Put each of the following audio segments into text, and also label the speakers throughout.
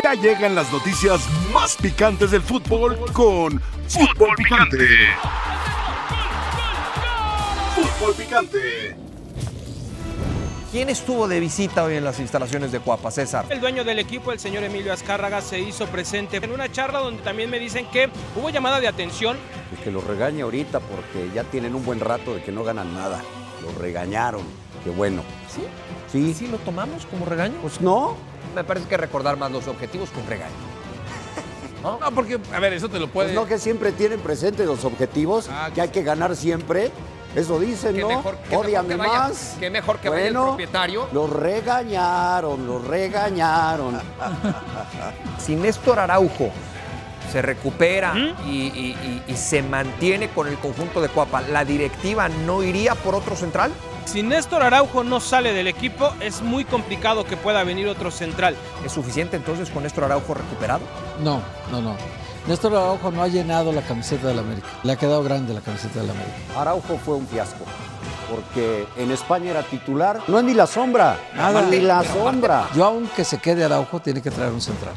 Speaker 1: Ya llegan las noticias más picantes del fútbol con Fútbol Picante. Fútbol Picante.
Speaker 2: ¿Quién estuvo de visita hoy en las instalaciones de Cuapa, César?
Speaker 3: El dueño del equipo, el señor Emilio Azcárraga, se hizo presente en una charla donde también me dicen que hubo llamada de atención.
Speaker 4: Y que los regañe ahorita porque ya tienen un buen rato de que no ganan nada. Los regañaron. Qué bueno.
Speaker 2: ¿Sí?
Speaker 4: Sí.
Speaker 2: ¿Sí lo tomamos como regaño?
Speaker 4: Pues no.
Speaker 2: Me parece que recordar más los objetivos que un regaño.
Speaker 5: No, porque, a ver, eso te lo puede.
Speaker 4: Pues no que siempre tienen presentes los objetivos,
Speaker 5: Ah,
Speaker 4: que hay que ganar siempre. Eso dicen, ¿no?
Speaker 2: mejor- qué mejor
Speaker 4: Ódiame
Speaker 2: que vaya-
Speaker 4: más.
Speaker 2: qué mejor que vaya el
Speaker 4: Bueno,
Speaker 2: propietario.
Speaker 4: Los regañaron, los regañaron.
Speaker 2: Si Néstor Araujo se recupera
Speaker 3: ¿Mm?
Speaker 2: y, y- y- y se mantiene con el conjunto de Cuapa, ¿la directiva no iría por otro central?
Speaker 3: Si Néstor Araujo no sale del equipo, es muy complicado que pueda venir otro central.
Speaker 2: ¿Es suficiente entonces con Néstor Araujo recuperado?
Speaker 6: No, no, no. Néstor Araujo no ha llenado la camiseta del América. Le ha quedado grande la camiseta del América.
Speaker 4: Araujo fue un fiasco. Porque en España era titular. No es ni la sombra.
Speaker 6: Nada.
Speaker 4: Ni la sombra.
Speaker 6: Yo, aunque se quede Araujo, tiene que traer un central.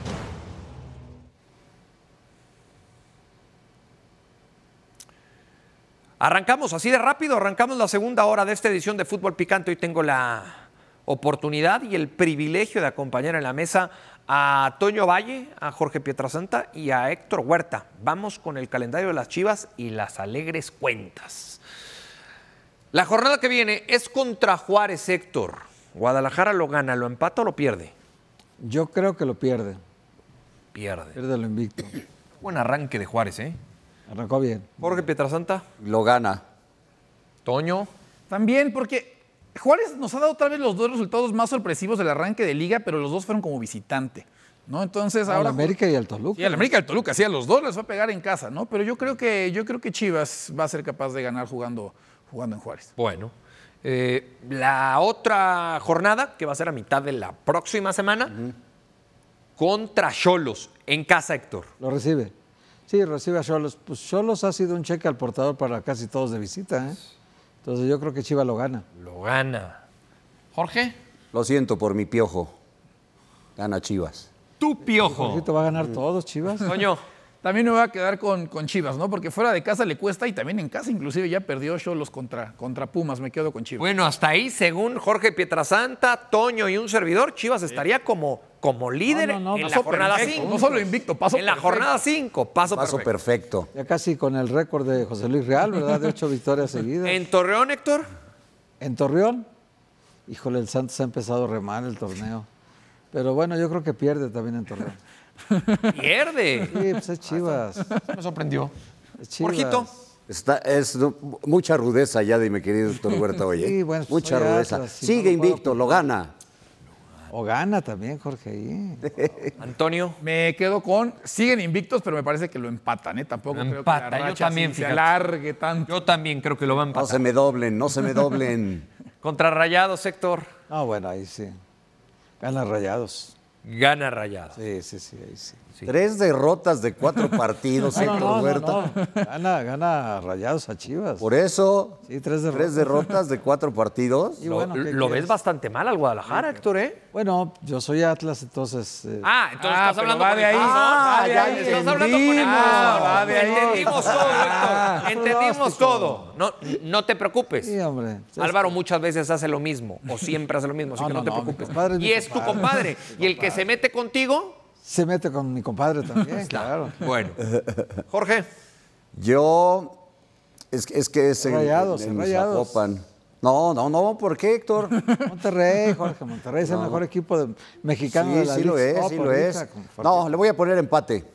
Speaker 2: Arrancamos así de rápido, arrancamos la segunda hora de esta edición de Fútbol Picante. Hoy tengo la oportunidad y el privilegio de acompañar en la mesa a Toño Valle, a Jorge Pietrasanta y a Héctor Huerta. Vamos con el calendario de las Chivas y las alegres cuentas. La jornada que viene es contra Juárez, Héctor. Guadalajara lo gana, lo empata o lo pierde.
Speaker 6: Yo creo que lo pierde.
Speaker 2: Pierde.
Speaker 6: Pierde lo invicto.
Speaker 2: Buen arranque de Juárez, ¿eh?
Speaker 6: Arrancó bien.
Speaker 2: Jorge Pietrasanta,
Speaker 4: Lo gana.
Speaker 2: Toño.
Speaker 5: También porque Juárez nos ha dado tal vez los dos resultados más sorpresivos del arranque de liga, pero los dos fueron como visitante. ¿no? Entonces
Speaker 6: Al
Speaker 5: ahora.
Speaker 6: América y al Toluca.
Speaker 5: Sí, al América y al Toluca, sí, a los dos les va a pegar en casa, ¿no? Pero yo creo que, yo creo que Chivas va a ser capaz de ganar jugando, jugando en Juárez.
Speaker 2: Bueno, eh, la otra jornada, que va a ser a mitad de la próxima semana, contra Cholos, en casa, Héctor.
Speaker 6: Lo recibe. Sí, recibe a Cholos. Pues Cholos ha sido un cheque al portador para casi todos de visita, ¿eh? Entonces yo creo que Chivas lo gana.
Speaker 2: Lo gana. Jorge.
Speaker 4: Lo siento por mi piojo. Gana Chivas.
Speaker 2: Tu piojo.
Speaker 6: Jorgito va a ganar todos, Chivas.
Speaker 2: Toño.
Speaker 5: También me voy a quedar con, con Chivas, ¿no? Porque fuera de casa le cuesta y también en casa, inclusive ya perdió Cholos contra, contra Pumas. Me quedo con Chivas.
Speaker 2: Bueno, hasta ahí, según Jorge Pietrasanta, Toño y un servidor, Chivas estaría como, como líder
Speaker 6: No, no, no,
Speaker 2: en la jornada
Speaker 5: perfecto,
Speaker 2: 5.
Speaker 5: No solo invicto, paso
Speaker 2: En la
Speaker 5: perfecto.
Speaker 2: jornada 5, paso,
Speaker 4: Paso
Speaker 2: perfecto.
Speaker 4: perfecto.
Speaker 6: Ya casi con el récord de José Luis Real, ¿verdad? De ocho victorias seguidas.
Speaker 2: En Torreón, Héctor.
Speaker 6: En Torreón, híjole, el Santos ha empezado re mal el torneo. Pero bueno, yo creo que pierde también en Torreón.
Speaker 2: Pierde.
Speaker 6: Sí, pues es Chivas.
Speaker 2: Me sorprendió.
Speaker 6: Es Chivas.
Speaker 2: Jorgito.
Speaker 4: Está, es no, mucha rudeza ya de mi querido doctor Huerta hoy. ¿eh?
Speaker 6: Sí, bueno, pues
Speaker 4: mucha rudeza.
Speaker 6: Atlas, si
Speaker 4: Sigue
Speaker 6: no lo puedo
Speaker 4: invicto, lo gana.
Speaker 6: O gana también, Jorge.
Speaker 2: Antonio.
Speaker 5: Me quedo con. Siguen invictos, pero me parece que lo empatan, ¿eh? Tampoco
Speaker 2: Lo
Speaker 5: creo
Speaker 2: empata,
Speaker 5: que la
Speaker 2: yo también,
Speaker 5: se
Speaker 2: fíjate.
Speaker 5: alargue tanto.
Speaker 2: Yo también creo que lo van a
Speaker 4: No
Speaker 2: empatar.
Speaker 4: se me doblen, no se me doblen.
Speaker 2: Contra Rayados, Héctor.
Speaker 6: Ah, bueno, ahí sí. Gana rayados.
Speaker 2: Gana Rayados.
Speaker 4: Tres derrotas de cuatro partidos,
Speaker 6: No,
Speaker 4: Héctor
Speaker 6: no, no,
Speaker 4: Huerta.
Speaker 6: no, no. Gana, gana rayados a Chivas.
Speaker 4: Por eso,
Speaker 6: Sí, tres derrotas.
Speaker 4: tres derrotas de cuatro partidos.
Speaker 6: Y
Speaker 2: Lo,
Speaker 6: bueno, ¿qué
Speaker 2: lo ves bastante mal al Guadalajara, Héctor, ¿eh?
Speaker 6: Bueno, yo soy Atlas, entonces. eh,
Speaker 2: Ah, entonces
Speaker 5: Ah,
Speaker 2: estás hablando
Speaker 5: va
Speaker 2: con
Speaker 5: de
Speaker 2: el
Speaker 5: ahí.
Speaker 2: corazón.
Speaker 5: Ah,
Speaker 2: Ah,
Speaker 5: ya
Speaker 2: estás hablando con el
Speaker 5: entendimos.
Speaker 2: corazón.
Speaker 5: Va de ahí.
Speaker 2: Entendimos todo, Héctor. Entendimos todo. No, no te preocupes.
Speaker 6: sí, hombre.
Speaker 2: Álvaro muchas veces hace lo mismo, o siempre hace lo mismo, así
Speaker 6: No,
Speaker 2: que no,
Speaker 6: no,
Speaker 2: te preocupes. y es tu
Speaker 6: compadre.
Speaker 2: compadre. Y el que se mete contigo,
Speaker 6: Se mete con mi compadre también, claro.
Speaker 2: bueno. Jorge,
Speaker 4: Yo, es, que- es que es en,
Speaker 6: Rayados,
Speaker 4: en
Speaker 6: Rayados.
Speaker 4: Zapopan. No, no, no, ¿por qué, Héctor?
Speaker 6: Monterrey, Jorge, Monterrey es el mejor equipo de- mexicano
Speaker 4: sí,
Speaker 6: de la
Speaker 4: sí lo es, sí lo es. No, le voy a poner empate.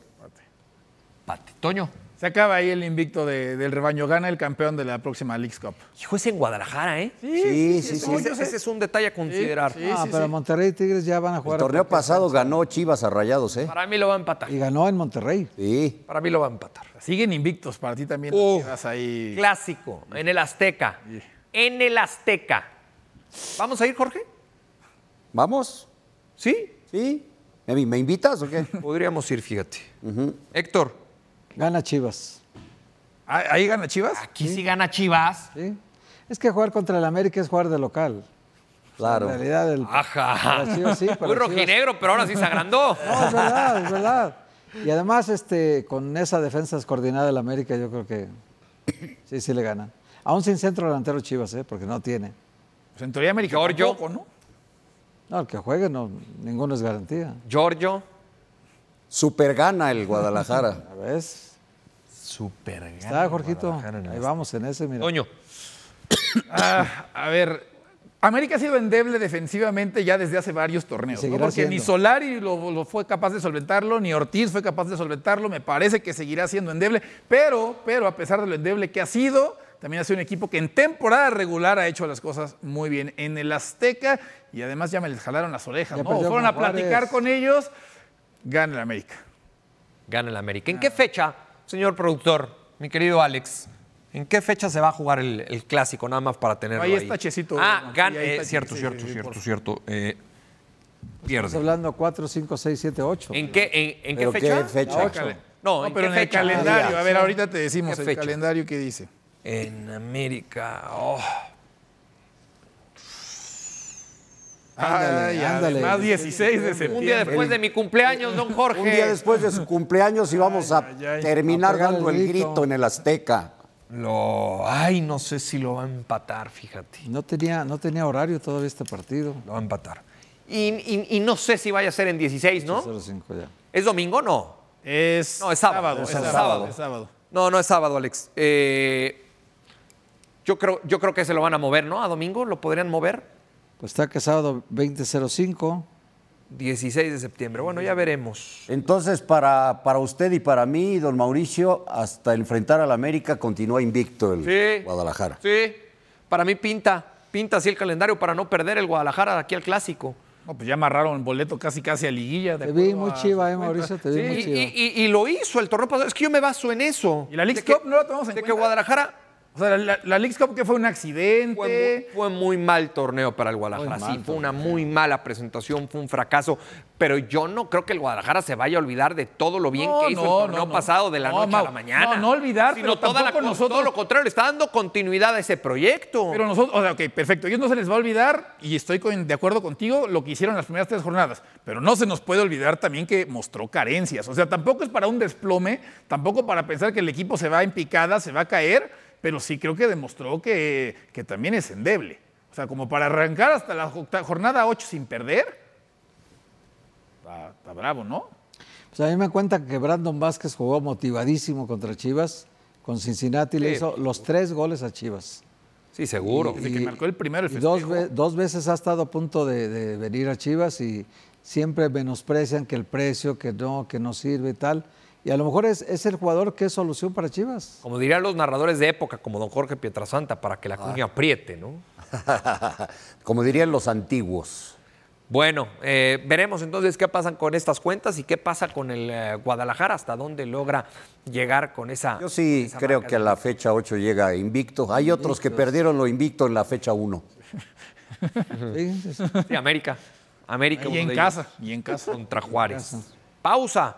Speaker 2: Pate. Toño.
Speaker 5: Se acaba ahí el invicto de- del rebaño. Gana el campeón de la próxima Leagues Cup.
Speaker 2: Hijo, es en Guadalajara, ¿eh?
Speaker 4: Sí, sí, sí.
Speaker 2: Ese, ese es un detalle a considerar.
Speaker 6: Ah, pero Monterrey y Tigres ya van a
Speaker 4: El
Speaker 6: jugar. a
Speaker 4: torneo pasado ganó Chivas a Rayados, ¿eh?
Speaker 2: Para mí lo va a empatar.
Speaker 6: Y ganó en Monterrey.
Speaker 4: Sí.
Speaker 2: Para mí lo va a empatar.
Speaker 5: Siguen invictos para ti también.
Speaker 2: Uh,
Speaker 5: las Chivas ahí.
Speaker 2: Clásico, en el Azteca. En el Azteca. ¿Vamos a ir, Jorge?
Speaker 4: ¿Vamos?
Speaker 2: ¿Sí?
Speaker 4: ¿Sí? ¿Me, me invitas o qué?
Speaker 2: Podríamos ir, fíjate. Héctor,
Speaker 6: Gana Chivas.
Speaker 5: Ah, ¿Ahí gana Chivas?
Speaker 2: aquí sí gana Chivas.
Speaker 6: ¿sí? Es que jugar contra el América es jugar de local.
Speaker 4: Claro.
Speaker 6: En realidad, el,
Speaker 2: Ajá.
Speaker 6: Chivas sí,
Speaker 2: Muy
Speaker 6: Chivas-
Speaker 2: rojinegro, pero ahora sí se agrandó.
Speaker 6: No, es verdad, es verdad. Y además, este, con esa defensa descoordinada del América, yo creo que sí, sí le ganan. Aún sin centro delantero Chivas, ¿eh? porque no tiene.
Speaker 5: Pues en teoría América
Speaker 2: Giorgio.
Speaker 5: ¿no?
Speaker 6: No, el que juegue, no, ninguno es garantía.
Speaker 2: Giorgio.
Speaker 4: Super gana el Guadalajara.
Speaker 6: ¿A ves?
Speaker 2: Super
Speaker 6: Está, Jorgito. Ahí vamos en ese, mira.
Speaker 2: Toño.
Speaker 5: Ah, a ver, América ha sido endeble defensivamente ya desde hace varios torneos, ¿no? porque ni. Solari lo, lo fue capaz de solventarlo, ni Ortiz fue capaz de solventarlo, me parece que seguirá siendo endeble, pero, pero a pesar de lo endeble que ha sido, también ha sido un equipo que en temporada regular ha hecho las cosas muy bien en el Azteca y además ya me les jalaron las orejas,
Speaker 6: Ya
Speaker 5: ¿no? Fueron a platicar con ellos, gana el América.
Speaker 2: Gana el América. ¿En qué fecha, señor productor, mi querido Alex? ¿En qué fecha se va a jugar el, el clásico? Nada más para tenerlo ahí.
Speaker 5: Ahí está Checito.
Speaker 2: Ah,
Speaker 5: Ahí
Speaker 2: gana.
Speaker 5: está
Speaker 2: eh, cierto,
Speaker 5: Checito,
Speaker 2: cierto,
Speaker 5: sí, sí,
Speaker 2: cierto,
Speaker 5: por-
Speaker 2: cierto. Eh,
Speaker 6: Estamos
Speaker 2: pierde.
Speaker 6: hablando 4, 5, 6, 7, 8.
Speaker 2: ¿En qué, en, en qué
Speaker 4: ¿Pero
Speaker 2: fecha?
Speaker 4: qué fecha?
Speaker 5: Cale-
Speaker 2: No, ¿en
Speaker 5: pero
Speaker 2: qué
Speaker 5: en el
Speaker 2: fecha?
Speaker 5: calendario,
Speaker 4: Ah,
Speaker 5: a ver,
Speaker 4: sí.
Speaker 5: ahorita te decimos
Speaker 2: ¿Qué
Speaker 5: el
Speaker 2: fecha?
Speaker 5: calendario que dice.
Speaker 2: En América. oh.
Speaker 6: Ándale,
Speaker 5: Ay,
Speaker 6: ándale.
Speaker 5: además 16 de septiembre.
Speaker 2: Un día después de mi cumpleaños, don Jorge.
Speaker 4: Un día después de su cumpleaños íbamos a
Speaker 5: Ay, ay, ay.
Speaker 4: terminar
Speaker 6: A
Speaker 4: dando
Speaker 6: el
Speaker 4: el
Speaker 6: grito.
Speaker 4: grito en el Azteca.
Speaker 2: Lo. Ay, no sé si lo va a empatar, fíjate.
Speaker 6: No tenía, no tenía horario todavía este partido.
Speaker 2: Lo va a empatar. Y, y- y no sé si vaya a ser en 16, ¿no?
Speaker 6: 0-5 ya.
Speaker 2: ¿Es domingo? No.
Speaker 5: Es,
Speaker 2: No, es sábado,
Speaker 5: Es
Speaker 2: es
Speaker 5: sábado.
Speaker 2: sábado.
Speaker 5: es sábado.
Speaker 2: No, no es sábado, Alex. Eh, yo, creo, yo creo que se lo van a mover, ¿no? A domingo lo podrían mover.
Speaker 6: Pues está que sábado 20-05.
Speaker 2: 16 de septiembre. Bueno, ya veremos.
Speaker 4: Entonces, para, para usted y para mí, don Mauricio, hasta enfrentar al América continúa invicto el
Speaker 2: Sí.
Speaker 4: Guadalajara.
Speaker 2: Sí, para mí pinta. Pinta así el calendario para no perder el Guadalajara de aquí al clásico.
Speaker 5: No, pues ya amarraron el boleto casi casi a liguilla. de
Speaker 6: Te vi muy chiva, eh. Mauricio, te vi
Speaker 2: Sí,
Speaker 6: muy chiva.
Speaker 2: y- y lo hizo el torneo pasado. Es que yo me baso en eso.
Speaker 5: ¿Y la
Speaker 2: que-
Speaker 5: Cup no la tomamos en
Speaker 2: De que
Speaker 5: cuenta?
Speaker 2: Guadalajara
Speaker 5: O sea, la, la Leagues Cup que fue un accidente.
Speaker 2: fue muy mal torneo para el Guadalajara.
Speaker 6: Mal
Speaker 2: sí, fue una muy mala presentación, fue un fracaso. Pero yo no creo que el Guadalajara se vaya a olvidar de todo lo bien
Speaker 5: No,
Speaker 2: que hizo
Speaker 5: no,
Speaker 2: el torneo
Speaker 5: no,
Speaker 2: pasado de la
Speaker 5: No,
Speaker 2: noche a la mañana.
Speaker 5: no, no olvidar,
Speaker 2: Sino
Speaker 5: pero
Speaker 2: toda la,
Speaker 5: nosotros-
Speaker 2: todo lo contrario, le está dando continuidad a ese proyecto.
Speaker 5: Pero nosotros, o sea, ok, perfecto. Ellos no se les va a olvidar, y estoy con- de acuerdo contigo, lo que hicieron las primeras tres jornadas. Pero no se nos puede olvidar también que mostró carencias. O sea, tampoco es para un desplome, tampoco para pensar que el equipo se va en picada, se va a caer, pero sí creo que demostró que, que también es endeble. O sea, como para arrancar hasta la jo- jornada 8 sin perder, está, está bravo, ¿no?
Speaker 6: Pues a mí me cuenta que Brandon Vázquez jugó motivadísimo contra Chivas. Con Cincinnati le
Speaker 2: Sí.
Speaker 6: hizo los tres goles a Chivas.
Speaker 2: sí, seguro.
Speaker 5: Desde que marcó el primero el
Speaker 6: dos, dos veces ha estado a punto de, de venir a Chivas y siempre menosprecian que el precio, que no, que no sirve y tal. Y a lo mejor es, es el jugador que es solución para Chivas.
Speaker 2: Como dirían los narradores de época, como don Jorge Pietrasanta, para que la cuña apriete, ¿no?
Speaker 4: Como dirían los antiguos.
Speaker 2: Bueno, eh, veremos entonces qué pasa con estas cuentas y qué pasa con el eh, Guadalajara, hasta dónde logra llegar con esa.
Speaker 4: Yo sí
Speaker 2: esa
Speaker 4: creo
Speaker 2: marca
Speaker 4: que a la fecha 8 llega invicto. Hay otros que perdieron lo invicto en la fecha 1.
Speaker 6: Sí, sí, sí.
Speaker 2: Sí, América. América.
Speaker 5: Y en casa, y en casa.
Speaker 2: Contra Juárez. Pausa.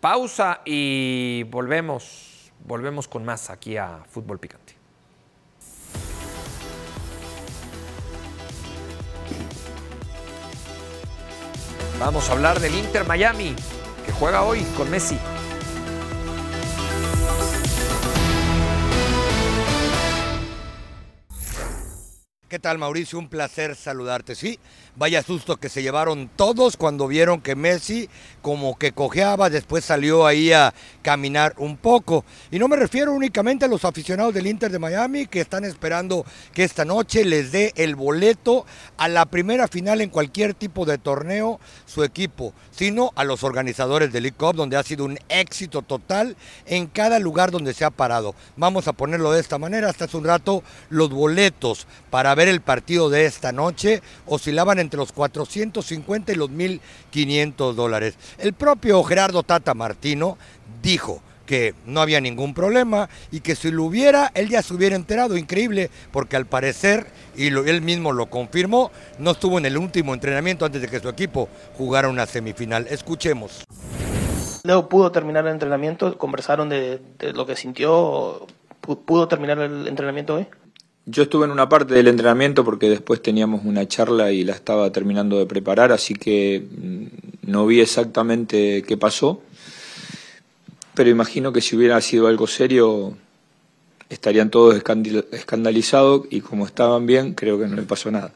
Speaker 2: Pausa y volvemos. Volvemos con más aquí a Fútbol Picante. Vamos a hablar del Inter Miami, que juega hoy con Messi.
Speaker 7: ¿Qué tal, Mauricio? Un placer saludarte. Sí, vaya susto que se llevaron todos cuando vieron que Messi como que cojeaba, después salió ahí a caminar un poco. Y no me refiero únicamente a los aficionados del Inter de Miami que están esperando que esta noche les dé el boleto a la primera final en cualquier tipo de torneo su equipo, sino a los organizadores del League Cup, donde ha sido un éxito total en cada lugar donde se ha parado. Vamos a ponerlo de esta manera, hasta hace un rato los boletos para ver el partido de esta noche oscilaban entre los 450 y los 1.500 dólares. El propio Gerardo Tata Martino dijo que no había ningún problema y que si lo hubiera, él ya se hubiera enterado. Increíble, porque al parecer, y él mismo lo confirmó, no estuvo en el último entrenamiento antes de que su equipo jugara una semifinal. Escuchemos.
Speaker 8: Leo pudo terminar el entrenamiento, conversaron de, de lo que sintió, pu- pudo terminar el entrenamiento hoy.
Speaker 9: Yo estuve en una parte del entrenamiento porque después teníamos una charla y la estaba terminando de preparar, así que mm, no vi exactamente qué pasó, pero imagino que si hubiera sido algo serio estarían todos escandalizados y como estaban bien, creo que no le pasó nada.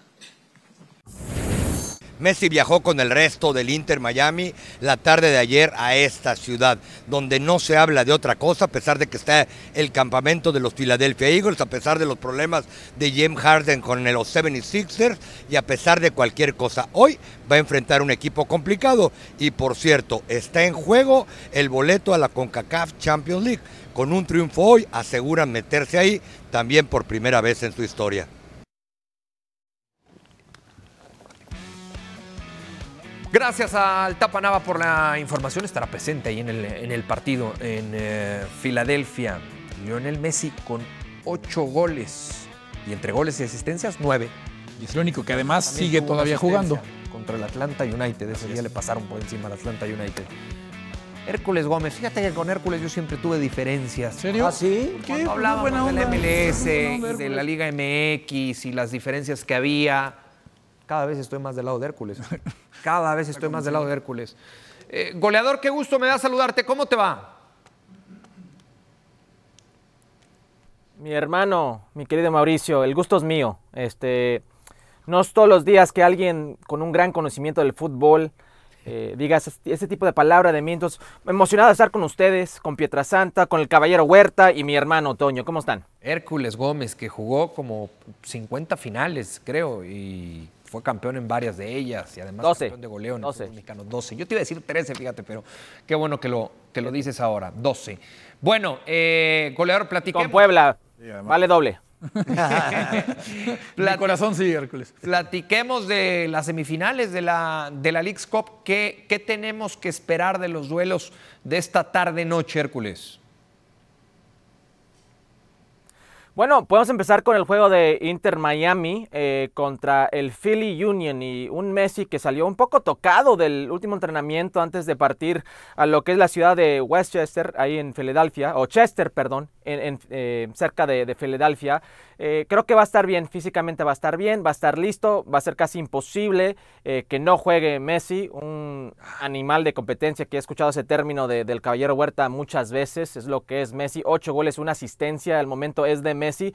Speaker 7: Messi viajó con el resto del Inter Miami la tarde de ayer a esta ciudad, donde no se habla de otra cosa, a pesar de que está el campamento de los Philadelphia Eagles, a pesar de los problemas de James Harden con los 76ers y a pesar de cualquier cosa. Hoy va a enfrentar un equipo complicado y, por cierto, está en juego el boleto a la CONCACAF Champions League. Con un triunfo hoy aseguran meterse ahí también por primera vez en su historia.
Speaker 2: Gracias al Tapanava por la información. Estará presente ahí en el, en el partido en eh, Filadelfia. Lionel Messi con ocho goles. Y entre goles y asistencias, nueve.
Speaker 5: Y es el único que además sigue todavía jugando.
Speaker 2: Contra el Atlanta United. Ese día le pasaron por encima al Atlanta United. Hércules Gómez. Fíjate que con Hércules yo siempre tuve diferencias.
Speaker 6: ¿Serio? ¿Ah, sí?
Speaker 2: Cuando hablábamos del MLS, de la Liga MX y las diferencias que había cada vez estoy más del lado de Hércules. Cada vez estoy más del lado de Hércules. Eh, goleador, qué gusto me da saludarte. ¿Cómo te va?
Speaker 10: Mi hermano, mi querido Mauricio, el gusto es mío. Este, no es todos los días que alguien con un gran conocimiento del fútbol eh, diga ese, tipo de palabra de mí. Entonces, emocionado de estar con ustedes, con Pietrasanta, con el Caballero Huerta y mi hermano Toño. ¿Cómo están?
Speaker 2: Hércules Gómez, que jugó como 50 finales, creo, y fue campeón en varias de ellas y además
Speaker 10: 12.
Speaker 2: campeón de goleo en
Speaker 10: 12.
Speaker 2: el mexicano. 12. Yo te iba a decir 13, fíjate, pero qué bueno que lo, que lo dices ahora. 12. Bueno, eh, goleador, platiquemos.
Speaker 10: Con Puebla. vale doble.
Speaker 5: Mi corazón sí, Hércules.
Speaker 2: Platiquemos de las semifinales de la, de la League's Cup. ¿Qué, ¿Qué tenemos que esperar de los duelos de esta tarde-noche, Hércules?
Speaker 10: Bueno, podemos empezar con el juego de Inter Miami eh, contra el Philly Union y un Messi que salió un poco tocado del último entrenamiento antes de partir a lo que es la ciudad de Westchester, ahí en Filadelfia, o Chester, perdón, eh, cerca de, Filadelfia. Eh, creo que va a estar bien, físicamente va a estar bien, va a estar listo, va a ser casi imposible que no juegue Messi, un animal de competencia que he escuchado ese término del caballero Huerta muchas veces, es lo que es Messi, ocho goles, una asistencia, al momento es de Messi.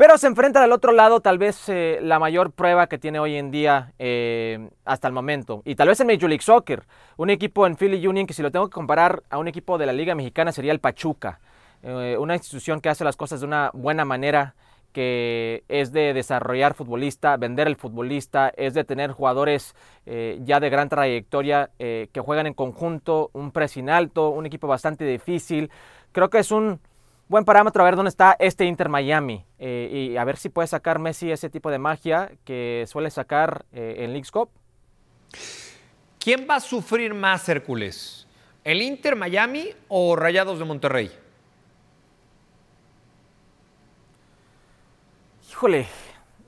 Speaker 10: Pero se enfrenta al otro lado, tal vez eh, la mayor prueba que tiene hoy en día eh, hasta el momento. Y tal vez en Major League Soccer, un equipo en Philly Union que si lo tengo que comparar a un equipo de la Liga Mexicana sería el Pachuca. Eh, una institución que hace las cosas de una buena manera, que es de desarrollar futbolista, vender el futbolista, es de tener jugadores ya de gran trayectoria que juegan en conjunto, un pressing alto, un equipo bastante difícil. Creo que es un buen parámetro a ver dónde está este Inter Miami eh, y a ver si puede sacar Messi ese tipo de magia que suele sacar eh, en League's.
Speaker 2: ¿Quién va a sufrir más, Hércules? ¿El Inter Miami o Rayados de Monterrey?
Speaker 10: Híjole,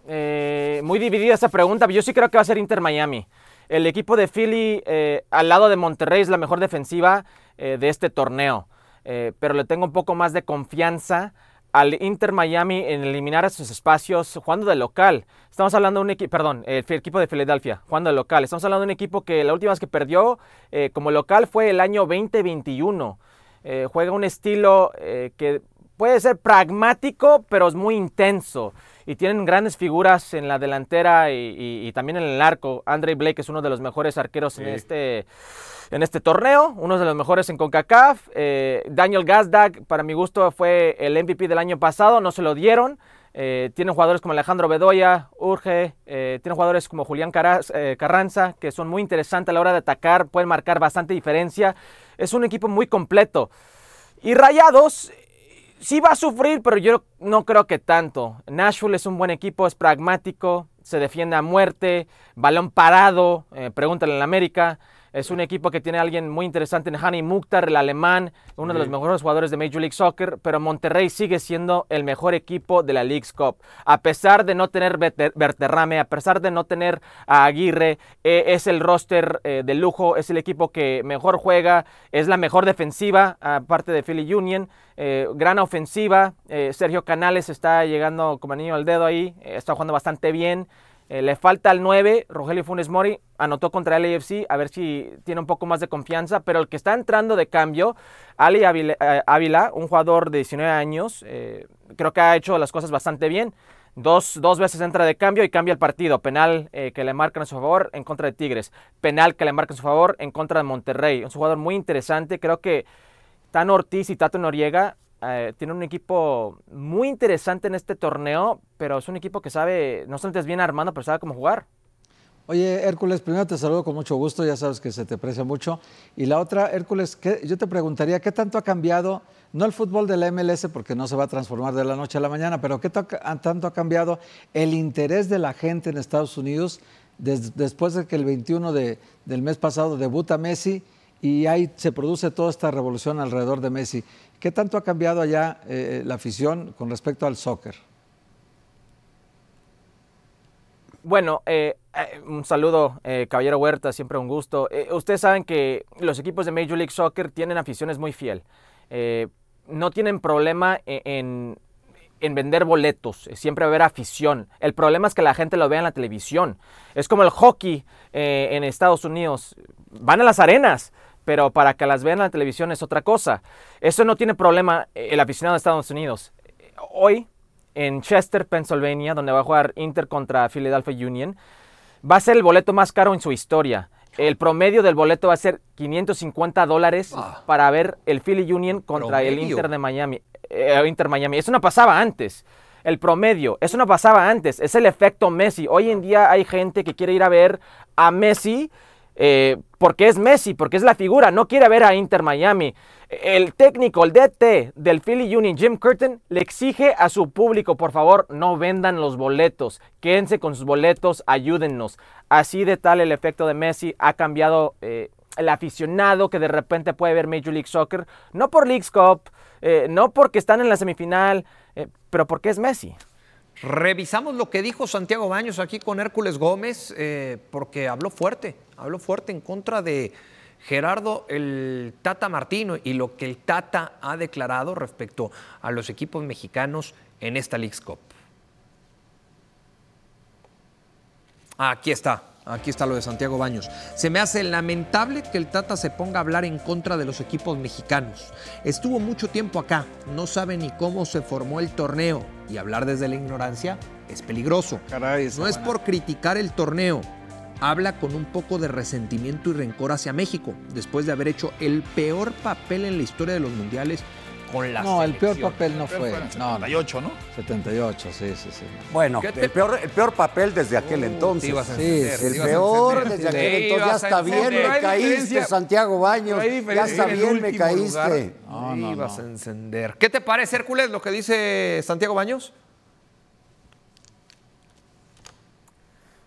Speaker 10: eh, muy dividida esa pregunta, yo sí creo que va a ser Inter Miami. El equipo de Philly al lado de Monterrey es la mejor defensiva de este torneo. Eh, pero le tengo un poco más de confianza al Inter Miami en eliminar esos espacios jugando de local. Estamos hablando de un equipo, perdón, el equipo de Filadelfia, jugando de local. Estamos hablando de un equipo que la última vez que perdió eh, como local fue el año 2021. Eh, juega un estilo que puede ser pragmático, pero es muy intenso. Y tienen grandes figuras en la delantera y, también en el arco. Andre Blake es uno de los mejores arqueros en este en este torneo, uno de los mejores en CONCACAF. Eh, Daniel Gazdag, para mi gusto, fue el MVP del año pasado, no se lo dieron. Eh, tienen jugadores como Alejandro Bedoya, Urge, eh, tienen jugadores como Julián Carranza, que son muy interesantes a la hora de atacar, pueden marcar bastante diferencia. Es un equipo muy completo. Y Rayados sí va a sufrir, pero yo no creo que tanto. Nashville es un buen equipo, es pragmático, se defiende a muerte, balón parado, pregúntale en la América. Es un equipo que tiene a alguien muy interesante en Hani Mukhtar, el alemán, uno de los mejores jugadores de Major League Soccer, pero Monterrey sigue siendo el mejor equipo de la League's Cup. A pesar de no tener Berterrame, a pesar de no tener a Aguirre, eh, es el roster eh, de lujo, es el equipo que mejor juega, es la mejor defensiva, aparte de Philly Union. Eh, gran ofensiva, Sergio Canales está llegando como anillo al dedo ahí, está jugando bastante bien. Eh, le falta al 9, Rogelio Funes Mori, anotó contra el AFC, a ver si tiene un poco más de confianza, pero el que está entrando de cambio, Ali Ávila, eh, un jugador de 19 años, eh, creo que ha hecho las cosas bastante bien. Dos, dos, veces entra de cambio y cambia el partido. Penal que le marcan a su favor en contra de Tigres. Penal que le marcan a su favor en contra de Monterrey. Un jugador muy interesante. Creo que Tan Ortiz y Tato Noriega eh, tiene un equipo muy interesante en este torneo, pero es un equipo que sabe, no solamente es bien armado, pero sabe cómo jugar.
Speaker 6: Oye, Hércules, primero te saludo con mucho gusto, ya sabes que se te aprecia mucho. Y la otra, Hércules, yo te preguntaría, ¿qué tanto ha cambiado, no el fútbol de la MLS, porque no se va a transformar de la noche a la mañana, pero qué tanto ha cambiado el interés de la gente en Estados Unidos después de que el 21 de, del mes pasado debuta Messi y ahí se produce toda esta revolución alrededor de Messi? ¿Qué tanto ha cambiado allá eh, la afición con respecto al soccer?
Speaker 10: Bueno, eh, eh, un saludo, Caballero Huerta, siempre un gusto. ustedes saben que los equipos de Major League Soccer tienen aficiones muy fiel. no tienen problema e-, en, en, vender boletos, siempre va a haber afición. El problema es que la gente lo vea en la televisión. Es como el hockey en Estados Unidos. Van a las arenas, pero para que las vean en la televisión es otra cosa. Eso no tiene problema eh, el aficionado de Estados Unidos. Hoy, en Chester, Pennsylvania, donde va a jugar Inter contra Philadelphia Union, va a ser el boleto más caro en su historia. El promedio del boleto va a ser 550 dólares ah. para ver el Philly Union contra el Inter de Miami. Eh, Inter Miami. Eso no pasaba antes. El promedio, eso no pasaba antes. Es el efecto Messi. Hoy en día hay gente que quiere ir a ver a Messi eh, porque es Messi, porque es la figura, no quiere ver a Inter Miami. El técnico, el DT del Philly Union, Jim Curtin, le exige a su público, por favor, no vendan los boletos, quédense con sus boletos, ayúdennos. Así de tal el efecto de Messi ha cambiado eh, el aficionado que de repente puede ver Major League Soccer, no por League's Cup, eh, no porque están en la semifinal, pero porque es Messi.
Speaker 2: Revisamos lo que dijo Santiago Baños aquí con Hércules Gómez, eh, porque habló fuerte, habló fuerte en contra de Gerardo el Tata Martino y lo que el Tata ha declarado respecto a los equipos mexicanos en esta League's Cup. Aquí está. Aquí está lo de Santiago Baños. Se me hace lamentable que el Tata se ponga a hablar en contra de los equipos mexicanos. Estuvo mucho tiempo acá, no sabe ni cómo se formó el torneo y hablar desde la ignorancia es peligroso. no es por criticar el torneo. Habla con un poco de resentimiento y rencor hacia México, después de haber hecho el peor papel en la historia de los mundiales
Speaker 6: no, el peor papel no fue.
Speaker 5: 78, ¿no?
Speaker 6: 78, sí, sí, sí.
Speaker 4: Bueno, el peor, el peor papel desde aquel uh, entonces.
Speaker 6: sí,
Speaker 4: el peor desde aquel entonces. Ya está bien, me caíste, Santiago Baños. Ya está bien, me caíste.
Speaker 2: No, no, ibas a encender. ¿Qué te parece, Hércules, lo que dice Santiago Baños?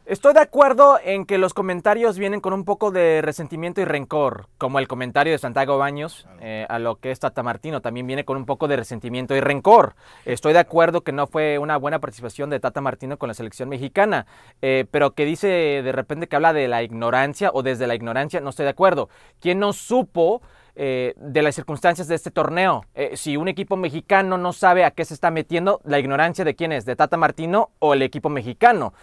Speaker 10: Estoy de acuerdo en que los comentarios vienen con un poco de resentimiento y rencor, como el comentario de Santiago Baños eh, a lo que es Tata Martino, también viene con un poco de resentimiento y rencor. Estoy de acuerdo que no fue una buena participación de Tata Martino con la selección mexicana, eh, pero que dice de repente que habla de la ignorancia o desde la ignorancia, no estoy de acuerdo. ¿Quién no supo eh, de las circunstancias de este torneo. si un equipo mexicano no sabe a qué se está metiendo, la ignorancia de quién es, de Tata Martino o el equipo mexicano.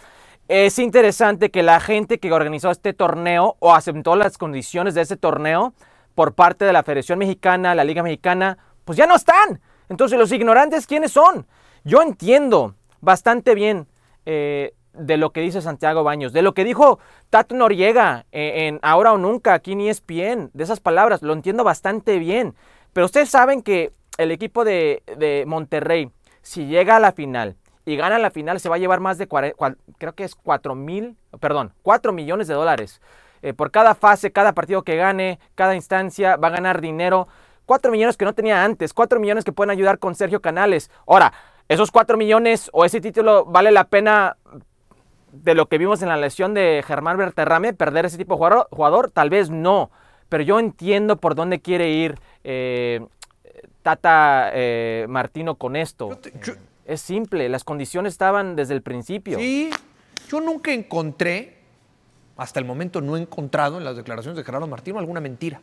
Speaker 10: Es interesante que la gente que organizó este torneo o aceptó las condiciones de ese torneo por parte de la Federación Mexicana, la Liga Mexicana, pues ya no están. Entonces, los ignorantes, ¿quiénes son? Yo entiendo bastante bien eh, de lo que dice Santiago Baños, de lo que dijo Tato Noriega eh, en Ahora o Nunca, aquí en ESPN, de esas palabras, lo entiendo bastante bien. Pero ustedes saben que el equipo de, de Monterrey, si llega a la final, y gana la final, se va a llevar más de, creo que es 4 mil, perdón, 4 millones de dólares. Eh, por cada fase, cada partido que gane, cada instancia, va a ganar dinero. 4 millones que no tenía antes, 4 millones que pueden ayudar con Sergio Canales. Ahora, esos 4 millones o ese título vale la pena de lo que vimos en la lesión de Germán Berterrame, perder ese tipo de jugador, tal vez no, pero yo entiendo por dónde quiere ir eh, Tata eh, Martino con esto. Es simple, las condiciones estaban desde el principio.
Speaker 2: Sí, yo nunca encontré, hasta el momento no he encontrado en las declaraciones de Gerardo Martino alguna mentira.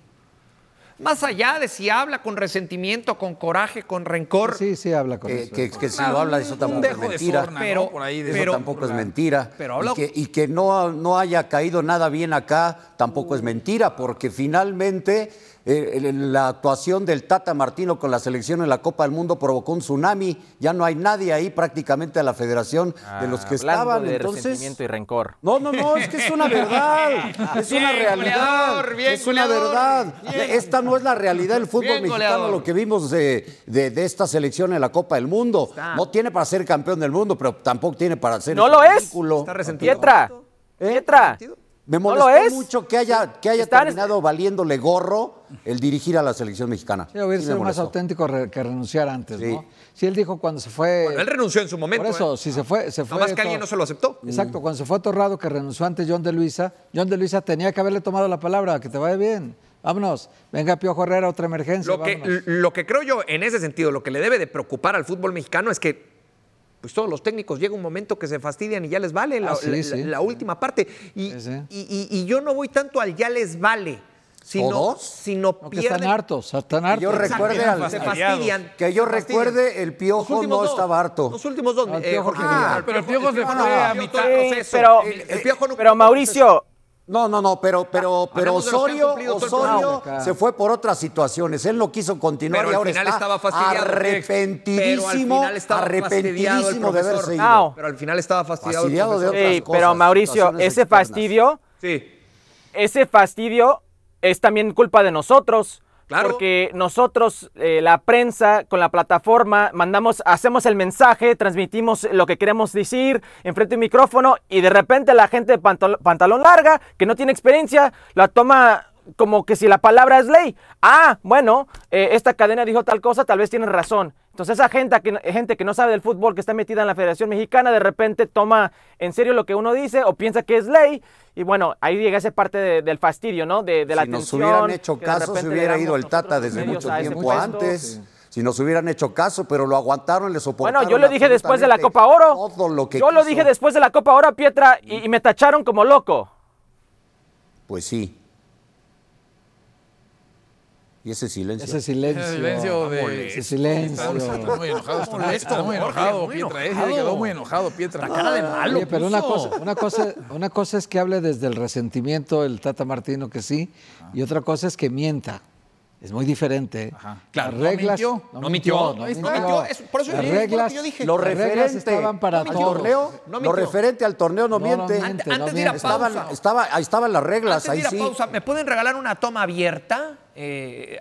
Speaker 2: Más allá de si habla con resentimiento, con coraje, con rencor.
Speaker 6: Sí, sí habla con
Speaker 4: eso. Que, que, si lo habla, eso tampoco es mentira. pero, Por ahí de eso tampoco es mentira. y que, y que no, no haya caído nada bien acá, tampoco es mentira, porque finalmente eh, la actuación del Tata Martino con la selección en la Copa del Mundo provocó un tsunami. Ya no hay nadie ahí prácticamente a la federación de los que estaban.
Speaker 10: De
Speaker 4: entonces,
Speaker 10: resentimiento y rencor.
Speaker 4: No, no, no, es que es una verdad. es una realidad. es una verdad. Esta no es la realidad del fútbol mexicano, lo que vimos de, de, esta selección en la Copa del Mundo. No tiene para ser campeón del mundo, pero tampoco tiene para ser.
Speaker 10: No lo es. Está resentido. Pietra. ¿Eh? Pietra.
Speaker 4: Me molestó mucho que haya, que haya terminado valiéndole gorro el dirigir a la selección mexicana.
Speaker 6: Sí, hubiera sido más auténtico que renunciar antes, ¿no? Si él dijo cuando se fue.
Speaker 2: Bueno, él renunció en su momento.
Speaker 6: Por eso, ¿eh? si se fue. Se fue
Speaker 2: más que alguien no se lo aceptó.
Speaker 6: Exacto, cuando se fue Torrado, que renunció ante John de Luisa, John de Luisa tenía que haberle tomado la palabra, que te vaya bien. Vámonos, venga Piojo Herrera, otra emergencia.
Speaker 2: Lo que, lo que creo yo, en ese sentido, lo que le debe de preocupar al fútbol mexicano es que pues todos los técnicos llega un momento que se fastidian y ya les vale la, ah, última parte. Y, y, yo no voy tanto al ya les vale. Sino, sino pierden.
Speaker 6: están hartos, están hartos.
Speaker 4: Yo recuerde
Speaker 2: se fastidian.
Speaker 4: Que yo recuerde, el piojo no estaba harto.
Speaker 2: Los últimos dos,
Speaker 5: eh, Jorge. Ah, pero el piojo se fue a mitad.
Speaker 10: Pero, el, piojo no, pero Mauricio,
Speaker 4: no, no, no, pero, pero, pero Osorio, Osorio se fue por otras situaciones. Él no quiso continuar y ahora está estaba arrepentidísimo, arrepentidísimo de haberse ido.
Speaker 2: Pero al final estaba fastidiado. fastidiado
Speaker 10: de otras cosas, pero Mauricio, ese fastidio, sí. ese fastidio es también culpa de nosotros. Porque nosotros, eh, la prensa, con la plataforma, mandamos, hacemos el mensaje, transmitimos lo que queremos decir enfrente del micrófono y de repente la gente de pantalón, larga, que no tiene experiencia, la toma como que si la palabra es ley. Ah, bueno, eh, esta cadena dijo tal cosa, tal vez tiene razón. Entonces esa gente que, gente que no sabe del fútbol, que está metida en la Federación Mexicana, de repente toma en serio lo que uno dice o piensa que es ley. Y bueno, ahí llega esa parte del fastidio, ¿no? De, de la
Speaker 4: si nos hubieran hecho caso, se hubiera ido el Tata desde mucho tiempo antes. Si nos hubieran hecho caso, pero lo aguantaron, le soportaron.
Speaker 10: Bueno, yo lo dije después de la Copa Oro.
Speaker 4: Todo lo que
Speaker 10: yo lo dije después de la Copa Oro, Pietra, y me tacharon como loco.
Speaker 4: Pues sí. Y ese silencio.
Speaker 6: Ese silencio.
Speaker 5: Ese silencio de.
Speaker 6: Ese silencio.
Speaker 5: Está, muy enojado. Está, muy enojado, Pietra. Ese quedó muy enojado, Pietra.
Speaker 2: La cara de malo. Oye,
Speaker 6: pero una cosa, una, cosa, una cosa es que hable desde el resentimiento el Tata Martino, que sí, y otra cosa es que mienta. Es muy diferente.
Speaker 2: Ajá. Claro, las reglas, no mintió. No mintió. No mintió. por eso
Speaker 4: las reglas, yo dije. Lo referente estaban para no torneo, lo referente al torneo no, miente.
Speaker 2: antes, antes de ir a
Speaker 4: pausa. Estaban, ahí estaban las reglas.
Speaker 2: Antes
Speaker 4: de ir a
Speaker 2: pausa, ¿me pueden regalar una toma abierta? Eh,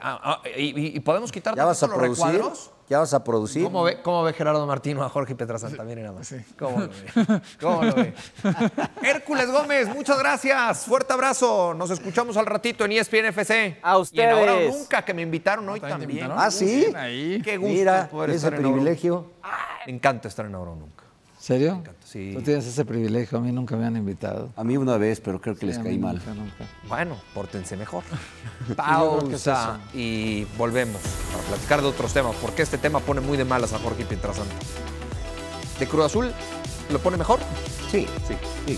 Speaker 2: y, podemos quitar
Speaker 4: ¿Ya vas a producir? Recuadros? ¿Ya vas a producir?
Speaker 2: ¿Cómo ve, ¿Cómo ve, Gerardo Martino a Jorge Pietrasanta? Miren nada más. ¿Cómo lo ve? ¿Cómo lo ve? Hércules Gómez, muchas gracias. Fuerte abrazo. Nos escuchamos al ratito en ESPN FC.
Speaker 10: A ustedes. Y en
Speaker 2: Ahora Nunca, que me invitaron hoy también.
Speaker 4: Ah, ¿sí?
Speaker 2: Qué gusto
Speaker 4: Mira, poder ese privilegio.
Speaker 2: Me encanta estar en Ahora Nunca.
Speaker 6: ¿Serio? Sí. Tú tienes ese privilegio, a mí nunca me han invitado.
Speaker 4: A mí una vez, pero creo que les caí mal.
Speaker 2: Bueno, pórtense mejor. Pausa y volvemos para platicar de otros temas, porque este tema pone muy de malas a Jorge Pietrasanta. ¿De Cruz Azul lo pone mejor?
Speaker 4: Sí, sí, sí.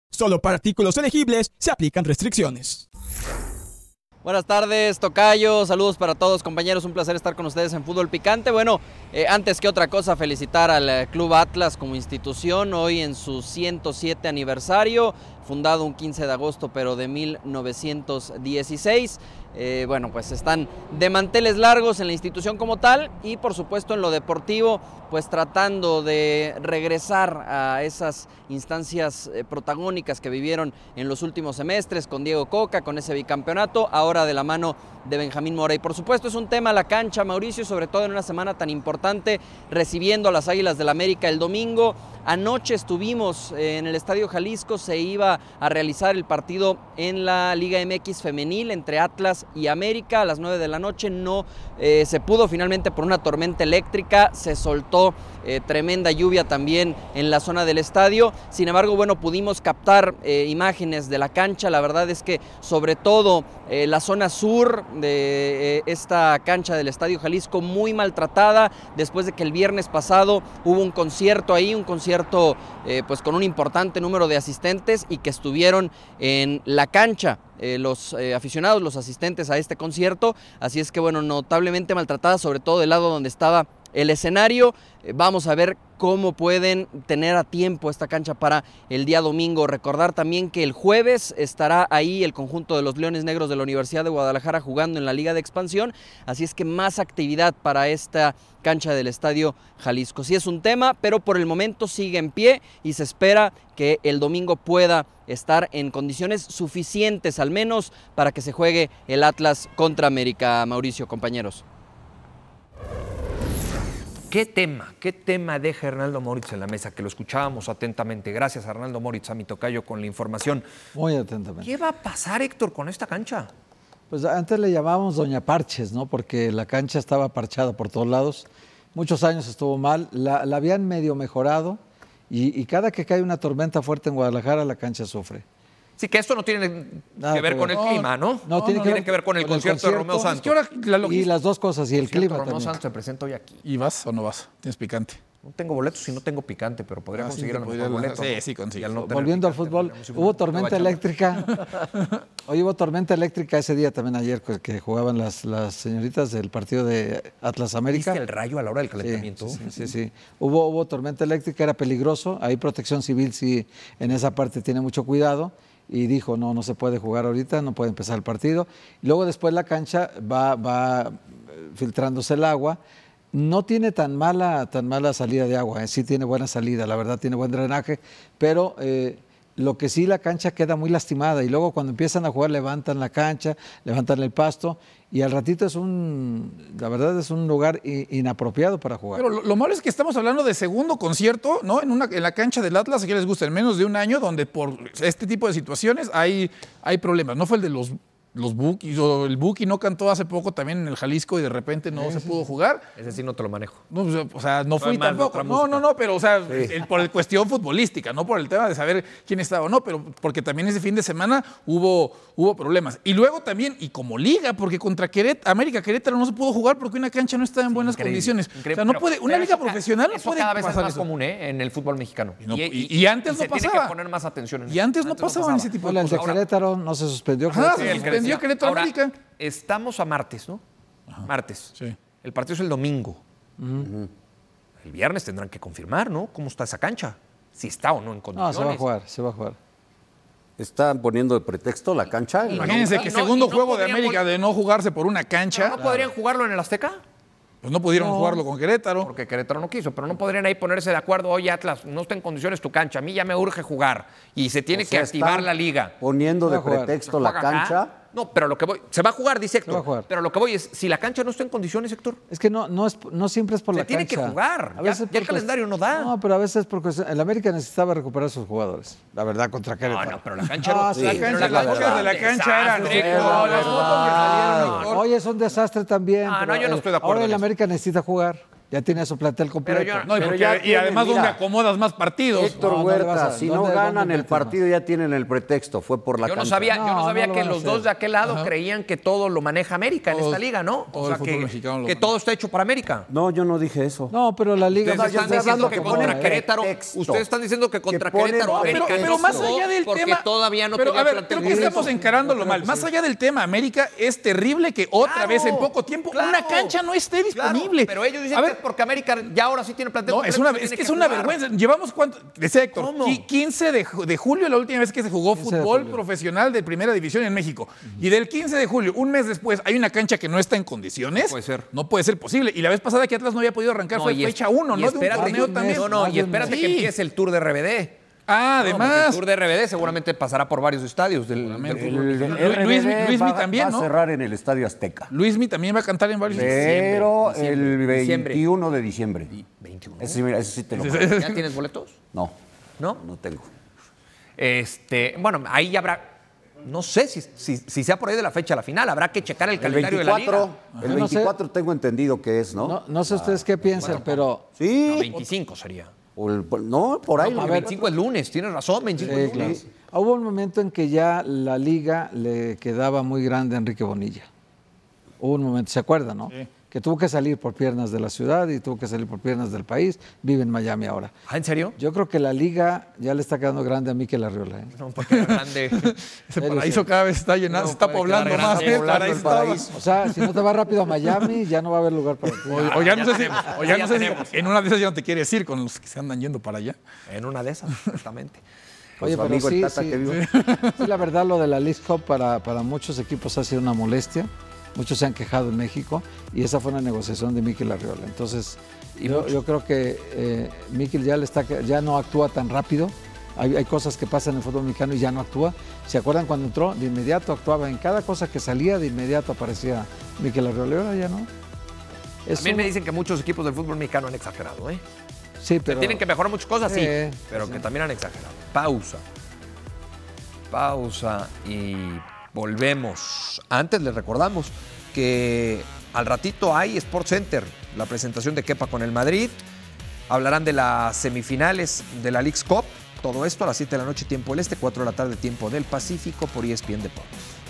Speaker 11: Solo para artículos elegibles se aplican restricciones.
Speaker 12: Buenas tardes, Tocayo. Saludos para todos, compañeros. Un placer estar con ustedes en Fútbol Picante. Bueno, eh, antes que otra cosa, felicitar al eh, Club Atlas como institución hoy en su 107 aniversario, fundado un 15 de agosto, pero de 1916. Eh, bueno, pues están de manteles largos en la institución como tal y por supuesto en lo deportivo, pues tratando de regresar a esas instancias eh, protagónicas que vivieron en los últimos semestres con Diego Coca, con ese bicampeonato, ahora de la mano de Benjamín Mora. Y por supuesto es un tema la cancha, Mauricio, sobre todo en una semana tan importante, recibiendo a las Águilas del América el domingo. Anoche estuvimos eh, en el Estadio Jalisco, se iba a realizar el partido en la Liga MX femenil entre Atlas y América a las 9 de la noche. No eh, se pudo finalmente por una tormenta eléctrica, se soltó eh, tremenda lluvia también en la zona del estadio. Sin embargo, bueno, pudimos captar imágenes de la cancha. La verdad es que sobre todo la zona sur de esta cancha del Estadio Jalisco muy maltratada después de que el viernes pasado hubo un concierto ahí, un concierto eh, pues con un importante número de asistentes y que estuvieron en la cancha. Eh, los eh, aficionados, los asistentes a este concierto, así es que bueno, notablemente maltratada, sobre todo del lado donde estaba el escenario. Eh, vamos a ver cómo pueden tener a tiempo esta cancha para el día domingo. Recordar también que el jueves estará ahí el conjunto de los Leones Negros de la Universidad de Guadalajara jugando en la Liga de Expansión. Así es que más actividad para esta cancha del Estadio Jalisco. Sí es un tema, pero por el momento sigue en pie y se espera que el domingo pueda estar en condiciones suficientes al menos para que se juegue el Atlas contra América, Mauricio, compañeros.
Speaker 2: ¿Qué tema, qué tema deja Hernaldo Moritz en la mesa? Que lo escuchábamos atentamente. Gracias, Hernaldo Moritz, a mi tocayo con la información.
Speaker 6: Muy atentamente.
Speaker 2: ¿Qué va a pasar, Héctor, con esta cancha?
Speaker 6: Pues antes le llamábamos Doña Parches, ¿no? Porque la cancha estaba parchada por todos lados. Muchos años estuvo mal. La, habían medio mejorado y, y cada que cae una tormenta fuerte en Guadalajara, la cancha sufre.
Speaker 2: Sí, que esto no tiene que ver con el clima, ¿no? No, tiene, que, ver con el, concierto, de Romeo Santos.
Speaker 6: y las dos cosas, y el, clima
Speaker 2: Romeo Santos se presenta hoy aquí.
Speaker 5: ¿Y vas o no vas? ¿Tienes picante?
Speaker 2: No tengo boletos y no tengo picante, pero podría ah, conseguir sí, a boletos.
Speaker 5: Sí, sí, consigo.
Speaker 6: Volviendo al fútbol, hubo tormenta eléctrica. Hoy hubo tormenta eléctrica ese día también ayer que jugaban las, las señoritas del partido de Atlas América.
Speaker 2: ¿Viste el rayo a la hora del calentamiento?
Speaker 6: Sí, sí, sí. Hubo, hubo tormenta eléctrica, era peligroso. Ahí Protección Civil sí en esa parte tiene mucho cuidado y dijo, no, no se puede jugar ahorita, no puede empezar el partido. luego después la cancha va, va eh, filtrándose el agua. No tiene tan mala, tan mala salida de agua, ¿eh? sí tiene buena salida, la verdad tiene buen drenaje, pero eh, lo que sí la cancha queda muy lastimada y luego cuando empiezan a jugar levantan la cancha, levantan el pasto y al ratito es un, la verdad es un lugar inapropiado para jugar.
Speaker 5: Pero lo, malo es que estamos hablando de segundo concierto, ¿no? En, una, en la cancha del Atlas, que les gusta, en menos de un año, donde por este tipo de situaciones hay, hay problemas. No fue el de los los Buki, o el Buki no cantó hace poco también en el Jalisco y de repente no se pudo jugar.
Speaker 2: Ese sí no te lo manejo.
Speaker 5: No, pues, o sea, no fui tampoco. No, no, no, pero o sea, por el cuestión futbolística, no por el tema de saber quién estaba o no, pero porque también ese fin de semana hubo, hubo problemas. Y luego también, y como liga, porque contra Querétaro, América Querétaro no se pudo jugar porque una cancha no estaba en buenas condiciones. O sea, no puede, una liga profesional no puede
Speaker 2: cada vez es más común ¿eh? en el fútbol mexicano.
Speaker 5: Y, antes no pasaba.
Speaker 2: Tiene que poner más atención
Speaker 5: y antes, no pasaba en ese tipo de
Speaker 6: cosas. El de Querétaro no se suspendió.
Speaker 5: se suspendió Querétaro América.
Speaker 2: Estamos a martes, ¿no? Martes. Sí. El partido es el domingo. El viernes tendrán que confirmar, ¿no? ¿Cómo está esa cancha? Si está o no en condiciones.
Speaker 6: No, se va a jugar, se va a jugar.
Speaker 4: ¿Están poniendo de pretexto la cancha?
Speaker 5: Imagínense que segundo juego de América de no jugarse por una cancha.
Speaker 2: ¿No, podrían jugarlo en el Azteca?
Speaker 5: Pues no pudieron jugarlo con Querétaro.
Speaker 2: Porque Querétaro no quiso, pero no podrían ahí ponerse de acuerdo, oye Atlas, no está en condiciones tu cancha, a mí ya me urge jugar y se tiene que activar la liga.
Speaker 4: Poniendo de pretexto la cancha.
Speaker 2: No, pero lo que voy. Se va a jugar, dice Héctor. Pero lo que voy es, si la cancha no está en condiciones, Héctor.
Speaker 6: Es que no, no, es, no siempre es por la
Speaker 2: cancha.
Speaker 6: Se
Speaker 2: tiene que jugar. A veces ya, el calendario no da.
Speaker 6: No, pero a veces porque el América necesitaba recuperar a sus jugadores. La verdad, contra Querétaro.
Speaker 2: No, no, pero la cancha no.
Speaker 5: Sí, la cancha, las de la cancha eran.
Speaker 6: Oye, es un desastre también.
Speaker 2: Ah, no, yo no estoy de acuerdo.
Speaker 6: Ahora el América necesita jugar. Ya tiene su plantel completo.
Speaker 5: y, además donde acomodas más partidos.
Speaker 4: Héctor Huerta, si no ganan el partido ya tienen el pretexto, fue por la
Speaker 2: yo no sabía, Yo no sabía que los dos de aquel lado creían que todo lo maneja América en esta liga, ¿no? o sea, que, todo está hecho para América.
Speaker 4: No, yo no dije eso.
Speaker 6: No, pero la liga...
Speaker 2: Ustedes están diciendo que contra Querétaro... Ustedes están diciendo que contra Querétaro América
Speaker 5: pero, más allá del tema...
Speaker 2: todavía no
Speaker 5: pero, a ver, creo que estamos encarándolo mal. Más allá del tema, América es terrible que otra vez en poco tiempo una cancha no esté disponible.
Speaker 2: pero ellos dicen que porque América ya ahora sí tiene plantel.
Speaker 5: No, es, una, es que, es una vergüenza. Llevamos cuánto. Dice Héctor, 15 de, julio, la última vez que se jugó fútbol profesional de primera división en México. Y del 15 de julio, un mes después, hay una cancha que no está en condiciones.
Speaker 2: Puede ser.
Speaker 5: No puede ser posible. Y la vez pasada que Atlas no había podido arrancar fue fecha 1, ¿no?
Speaker 2: De un también. No, no, y espérate que empiece el tour de RBD.
Speaker 5: Ah, además.
Speaker 2: el tour de RBD seguramente pasará por varios estadios del,
Speaker 4: del Luismi también, ¿no? Va a cerrar en el Estadio Azteca.
Speaker 5: Luismi también va a cantar en varios
Speaker 4: Pero el 21 de diciembre.
Speaker 2: 21.
Speaker 4: Ese, sí te lo
Speaker 2: ¿Ya tienes boletos?
Speaker 4: No.
Speaker 2: ¿No?
Speaker 4: No tengo.
Speaker 2: Este, bueno, ahí ya habrá no sé si, si, sea por ahí de la fecha a la final. Habrá que checar el, calendario de la liga.
Speaker 4: El 24 tengo entendido que es, ¿no?
Speaker 6: No, sé ustedes qué piensan, pero...
Speaker 2: Sí. 25 sería
Speaker 4: no, por ahí.
Speaker 2: No, 25 es lunes, tienes razón, 25 es lunes.
Speaker 6: Hubo un momento en que ya la liga le quedaba muy grande a Enrique Bonilla. Hubo un momento, ¿se acuerdan, no? Sí que tuvo que salir por piernas de la ciudad y tuvo que salir por piernas del país. Vive en Miami ahora.
Speaker 2: ¿Ah, en serio?
Speaker 6: Yo creo que la liga ya le está quedando grande a Mikel Arriola. ¿eh?
Speaker 2: No, porque es grande.
Speaker 5: Ese paraíso cada vez está llenando, se está poblando más. ¿eh?
Speaker 6: paraíso. O sea, si no te vas rápido a Miami, ya no va a haber lugar para ti.
Speaker 5: O, ya no sé si, o ya no sé si en una de esas ya no te quieres ir con los que se andan yendo para allá.
Speaker 2: En una de esas, exactamente.
Speaker 6: Oye, pero sí, sí, sí, la verdad lo de la League Cup para, para muchos equipos ha sido una molestia muchos se han quejado en México y esa fue una negociación de Miquel Arriola. Entonces, yo, yo, creo que eh, Miquel ya, le está, ya no actúa tan rápido. Hay, hay, cosas que pasan en el fútbol mexicano y ya no actúa. ¿Se acuerdan cuando entró? De inmediato actuaba en cada cosa que salía, de inmediato aparecía Miquel Arriola. ahora ya no.
Speaker 2: También me dicen que muchos equipos del fútbol mexicano han exagerado, ¿eh?
Speaker 6: Sí, pero...
Speaker 2: tienen que mejorar muchas cosas, sí, pero que también han exagerado. Pausa. Pausa y volvemos. Antes les recordamos que al ratito hay Sport Center, la presentación de Kepa con el Madrid. Hablarán de las semifinales de la League's Cup. Todo esto a las 7 de la noche, tiempo del Este, 4 de la tarde, tiempo del Pacífico, por ESPN Deportes.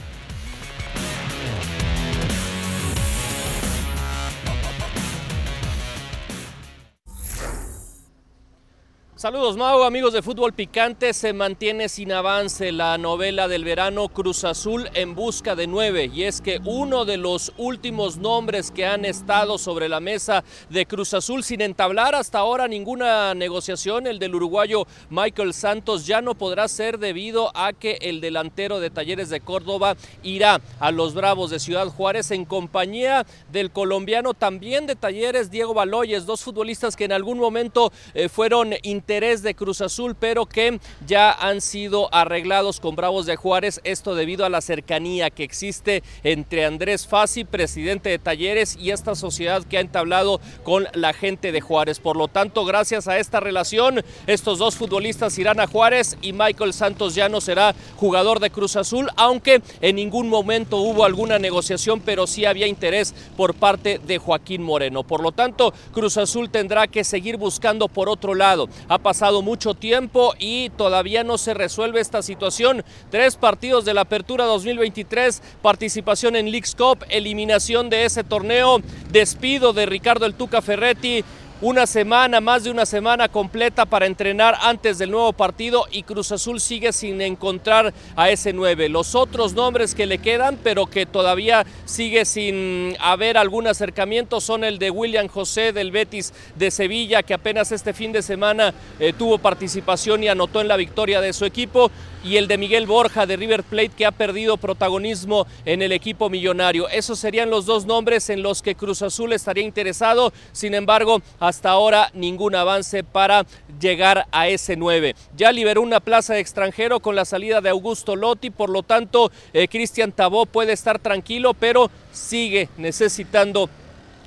Speaker 3: Saludos Mau, amigos de Fútbol Picante, se mantiene sin avance la novela del verano Cruz Azul en busca de nueve. Y es que uno de los últimos nombres que han estado sobre la mesa de Cruz Azul sin entablar hasta ahora ninguna negociación, el del uruguayo Michael Santos ya no podrá ser debido a que el delantero de Talleres de Córdoba irá a los Bravos de Ciudad Juárez en compañía del colombiano también de Talleres Diego Baloyes, dos futbolistas que en algún momento eh, fueron interés de Cruz Azul, pero que ya han sido arreglados con Bravos de Juárez, esto debido a la cercanía que existe entre Andrés Fassi, presidente de Talleres, y esta sociedad que ha entablado con la gente de Juárez. Por lo tanto, gracias a esta relación, estos dos futbolistas irán a Juárez y Michael Santos ya no será jugador de Cruz Azul, aunque en ningún momento hubo alguna negociación, pero sí había interés por parte de Joaquín Moreno. Por lo tanto, Cruz Azul tendrá que seguir buscando por otro lado pasado mucho tiempo y todavía no se resuelve esta situación. Tres partidos de la Apertura 2023, participación en Leagues Cup, eliminación de ese torneo, despido de Ricardo El Tuca Ferretti, una semana, más de una semana completa para entrenar antes del nuevo partido y Cruz Azul sigue sin encontrar a ese 9. Los otros nombres que le quedan, pero que todavía sigue sin haber algún acercamiento, son el de William José del Betis de Sevilla, que apenas este fin de semana eh, tuvo participación y anotó en la victoria de su equipo y el de Miguel Borja de River Plate que ha perdido protagonismo en el equipo millonario. Esos serían los dos nombres en los que Cruz Azul estaría interesado. Sin embargo, hasta ahora ningún avance para llegar a ese 9. Ya liberó una plaza de extranjero con la salida de Augusto Lotti, por lo tanto, eh, Cristian Tabó puede estar tranquilo, pero sigue necesitando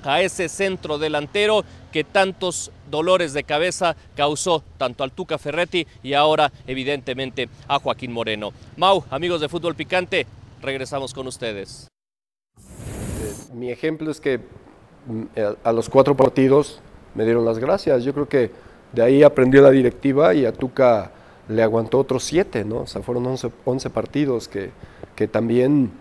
Speaker 3: a ese centro delantero que tantos dolores de cabeza causó tanto al Tuca Ferretti y ahora evidentemente a Joaquín Moreno. Mau, amigos de Fútbol Picante, regresamos con ustedes.
Speaker 13: Mi ejemplo es que a los cuatro partidos me dieron las gracias. Yo creo que de ahí aprendió la directiva y a Tuca le aguantó otros siete, ¿no? O sea, fueron 11, partidos que, que también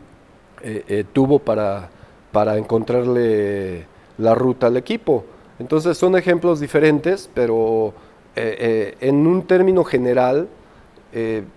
Speaker 13: eh, eh, tuvo para, para encontrarle la ruta al equipo. Entonces son ejemplos diferentes, pero eh, en un término general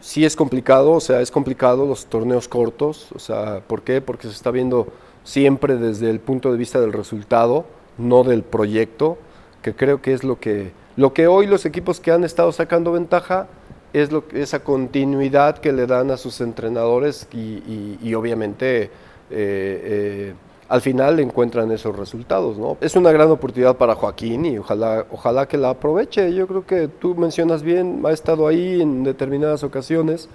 Speaker 13: sí es complicado, o sea, es complicado los torneos cortos, o sea, ¿por qué? Porque se está viendo siempre desde el punto de vista del resultado, no del proyecto, que creo que es lo que, lo que hoy los equipos que han estado sacando ventaja es lo, esa continuidad que le dan a sus entrenadores y, obviamente eh, eh, al final encuentran esos resultados. ¿no? Es una gran oportunidad para Joaquín y ojalá, ojalá que la aproveche. Yo creo que tú mencionas bien, ha estado ahí en determinadas ocasiones.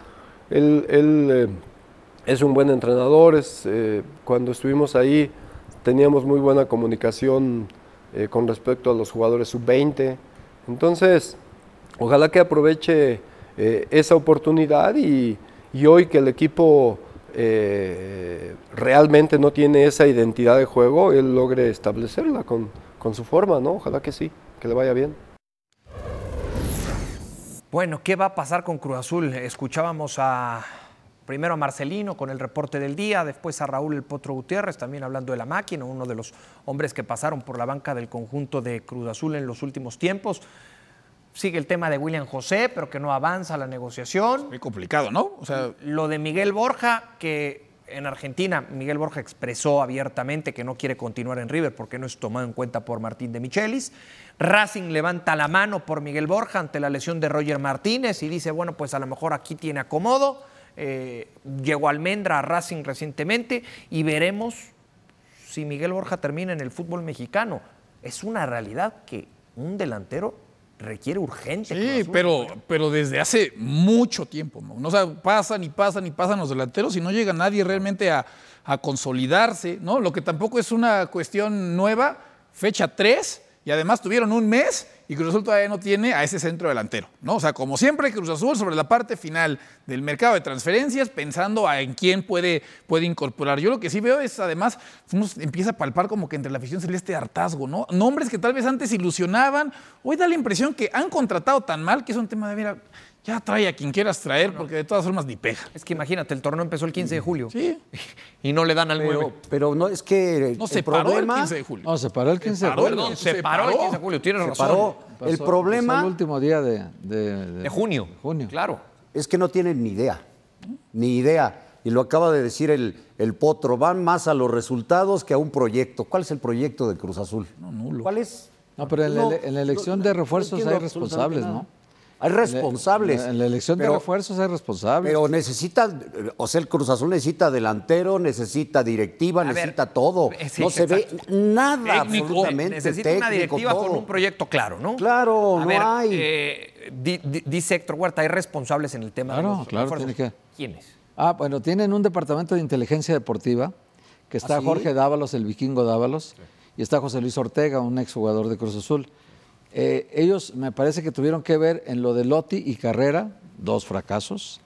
Speaker 13: Él, eh, es un buen entrenador, cuando estuvimos ahí teníamos muy buena comunicación eh, con respecto a los jugadores sub-20. Entonces, ojalá que aproveche eh, esa oportunidad y, hoy que el equipo eh, realmente no tiene esa identidad de juego, él logre establecerla con, con su forma, ¿no? Ojalá que sí, que le vaya bien.
Speaker 2: Bueno, ¿qué va a pasar con Cruz Azul? Escuchábamos a Primero a Marcelino con el reporte del día, después a Raúl El Potro Gutiérrez, también hablando de la máquina, uno de los hombres que pasaron por la banca del conjunto de Cruz Azul en los últimos tiempos. Sigue el tema de William José, pero que no avanza la negociación.
Speaker 5: muy complicado, ¿no?
Speaker 2: O sea, lo de Miguel Borja, que en Argentina Miguel Borja expresó abiertamente que no quiere continuar en River porque no es tomado en cuenta por Martín de Michelis. Racing levanta la mano por Miguel Borja ante la lesión de Roger Martínez y dice, bueno, pues a lo mejor aquí tiene acomodo. Eh, llegó Almendra a Racing recientemente y veremos si Miguel Borja termina en el fútbol mexicano. Es una realidad que un delantero requiere urgente.
Speaker 5: Sí, pero, pero desde hace mucho tiempo. ¿no? O sea, pasan y pasan y pasan los delanteros y no llega nadie realmente a, a consolidarse. ¿no? Lo que tampoco es una cuestión nueva, fecha 3 y además tuvieron un mes y Cruz Azul todavía no tiene a ese centro delantero, ¿no? O sea, como siempre, Cruz Azul sobre la parte final del mercado de transferencias, pensando en quién puede, puede incorporar. Yo lo que sí veo es, además, empieza a palpar como que entre la afición celeste hartazgo, ¿no? Nombres que tal vez antes ilusionaban, hoy da la impresión que han contratado tan mal que es un tema de, mira, ya trae a quien quieras traer, porque de todas formas ni pega.
Speaker 2: Es que imagínate, el torneo empezó el 15 de julio.
Speaker 5: Sí.
Speaker 2: Y no le dan al
Speaker 4: pero, Pero no, es que.
Speaker 5: No, se paró el 15 de julio.
Speaker 6: No, se paró el 15 de julio.
Speaker 2: Perdón, se, paró el 15 de julio, tienes razón.
Speaker 4: Paró. el problema.
Speaker 6: el último día de,
Speaker 2: de, junio. junio. Claro.
Speaker 4: Es que no tienen ni idea. Ni idea. Y lo acaba de decir el, el potro. Van más a los resultados que a un proyecto. ¿Cuál es el proyecto de Cruz Azul?
Speaker 5: No, nulo.
Speaker 4: ¿Cuál es?
Speaker 6: No, pero en, la, en la elección de refuerzos hay responsables, ¿no?
Speaker 4: Hay responsables.
Speaker 6: En la, elección de refuerzos hay responsables.
Speaker 4: Pero necesita, o sea, el Cruz Azul necesita delantero, necesita directiva, necesita todo. no se ve nada absolutamente
Speaker 2: Necesita una directiva con un proyecto claro, ¿no?
Speaker 4: Claro, no hay.
Speaker 2: Eh, dice Héctor Huerta, hay responsables en el tema
Speaker 6: claro,
Speaker 2: de los
Speaker 6: claro, tiene que...
Speaker 2: ¿Quiénes?
Speaker 6: Ah, bueno, tienen un departamento de inteligencia deportiva, que está ¿Ah, Jorge Dávalos, el vikingo Dávalos, y está José Luis Ortega, un exjugador de Cruz Azul. Eh, ellos me parece que tuvieron que ver en lo de Lotti y Carrera, dos fracasos.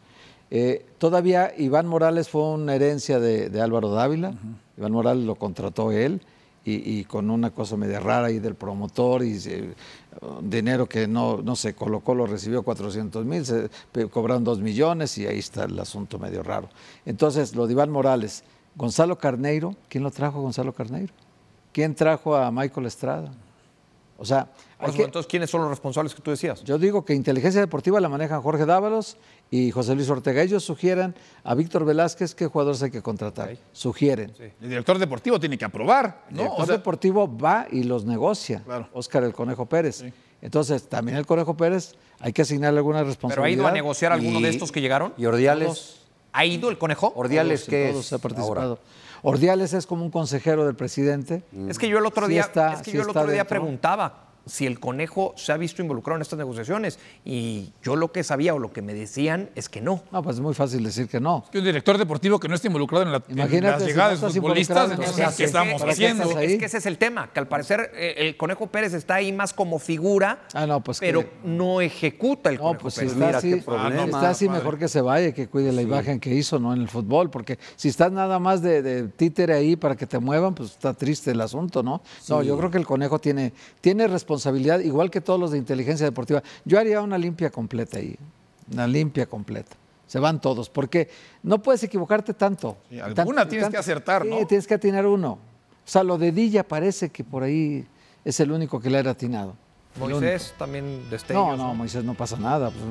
Speaker 6: Eh, todavía Iván Morales fue una herencia de, Álvaro Dávila. Iván Morales lo contrató él y, con una cosa media rara y del promotor y dinero que no, no se colocó, lo recibió 400 mil, se cobraron 2 millones y ahí está el asunto medio raro. Entonces, lo de Iván Morales, Gonzalo Carneiro, ¿quién lo trajo Gonzalo Carneiro? ¿Quién trajo a Michael Estrada? O sea,
Speaker 2: entonces, ¿quiénes son los responsables que tú decías?
Speaker 6: Yo digo que inteligencia deportiva la manejan Jorge Dávalos y José Luis Ortega. Ellos sugieren a Víctor Velázquez qué jugadores hay que contratar. Sugieren.
Speaker 5: El director deportivo tiene que aprobar.
Speaker 6: El director deportivo va y los negocia. Claro. Oscar el Conejo Pérez. Entonces, también el Conejo Pérez hay que asignarle alguna responsabilidad. ¿Pero
Speaker 2: ha ido a negociar alguno de estos que llegaron?
Speaker 4: ¿Y Ordiales?
Speaker 2: ¿Ha ido el Conejo?
Speaker 4: ¿Ordiales qué es?
Speaker 6: ha participado. Ordiales es como un consejero del presidente.
Speaker 2: Es que yo el otro día, es que yo el otro día preguntaba si el conejo se ha visto involucrado en estas negociaciones. Y yo lo que sabía o lo que me decían es que no.
Speaker 6: No, pues es muy fácil decir que no.
Speaker 5: Que un director deportivo que no esté involucrado en, la, las llegadas de futbolistas, entonces, ¿qué estamos haciendo?
Speaker 2: Es que ese es el tema, que al parecer eh, el Conejo Pérez está ahí más como figura,
Speaker 6: ah, no, pues
Speaker 2: pero no ejecuta el Conejo
Speaker 6: pues
Speaker 2: Pérez.
Speaker 6: Si está así, está así mejor que se vaya, que cuide la imagen que hizo no en el fútbol, porque si estás nada más de, de, títere ahí para que te muevan, pues está triste el asunto, ¿no? No, yo creo que el Conejo tiene, tiene responsabilidad, igual que todos los de inteligencia deportiva. Yo haría una limpia completa ahí, una limpia completa. Se van todos, porque no puedes equivocarte tanto.
Speaker 5: alguna tienes que acertar, ¿no?
Speaker 6: tienes que atinar uno. O sea, lo de Dilla parece que por ahí es el único que le ha atinado.
Speaker 2: Moisés también destellos.
Speaker 6: No, no, Moisés no pasa nada. Pues,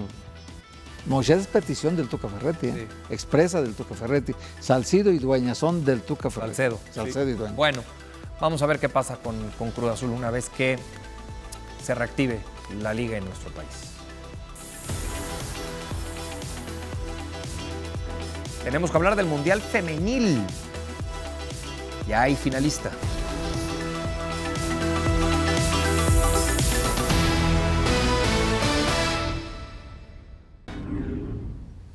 Speaker 6: Moisés es petición del Tuca Ferretti, ¿eh? expresa del Tuca Ferretti. Salcido y Dueña son del Tuca Ferretti.
Speaker 2: Salcedo.
Speaker 6: Salcedo y Dueña.
Speaker 2: Bueno, vamos a ver qué pasa con, con Cruz Azul una vez que se reactive la liga en nuestro país. Tenemos que hablar del Mundial Femenil. Ya hay finalista.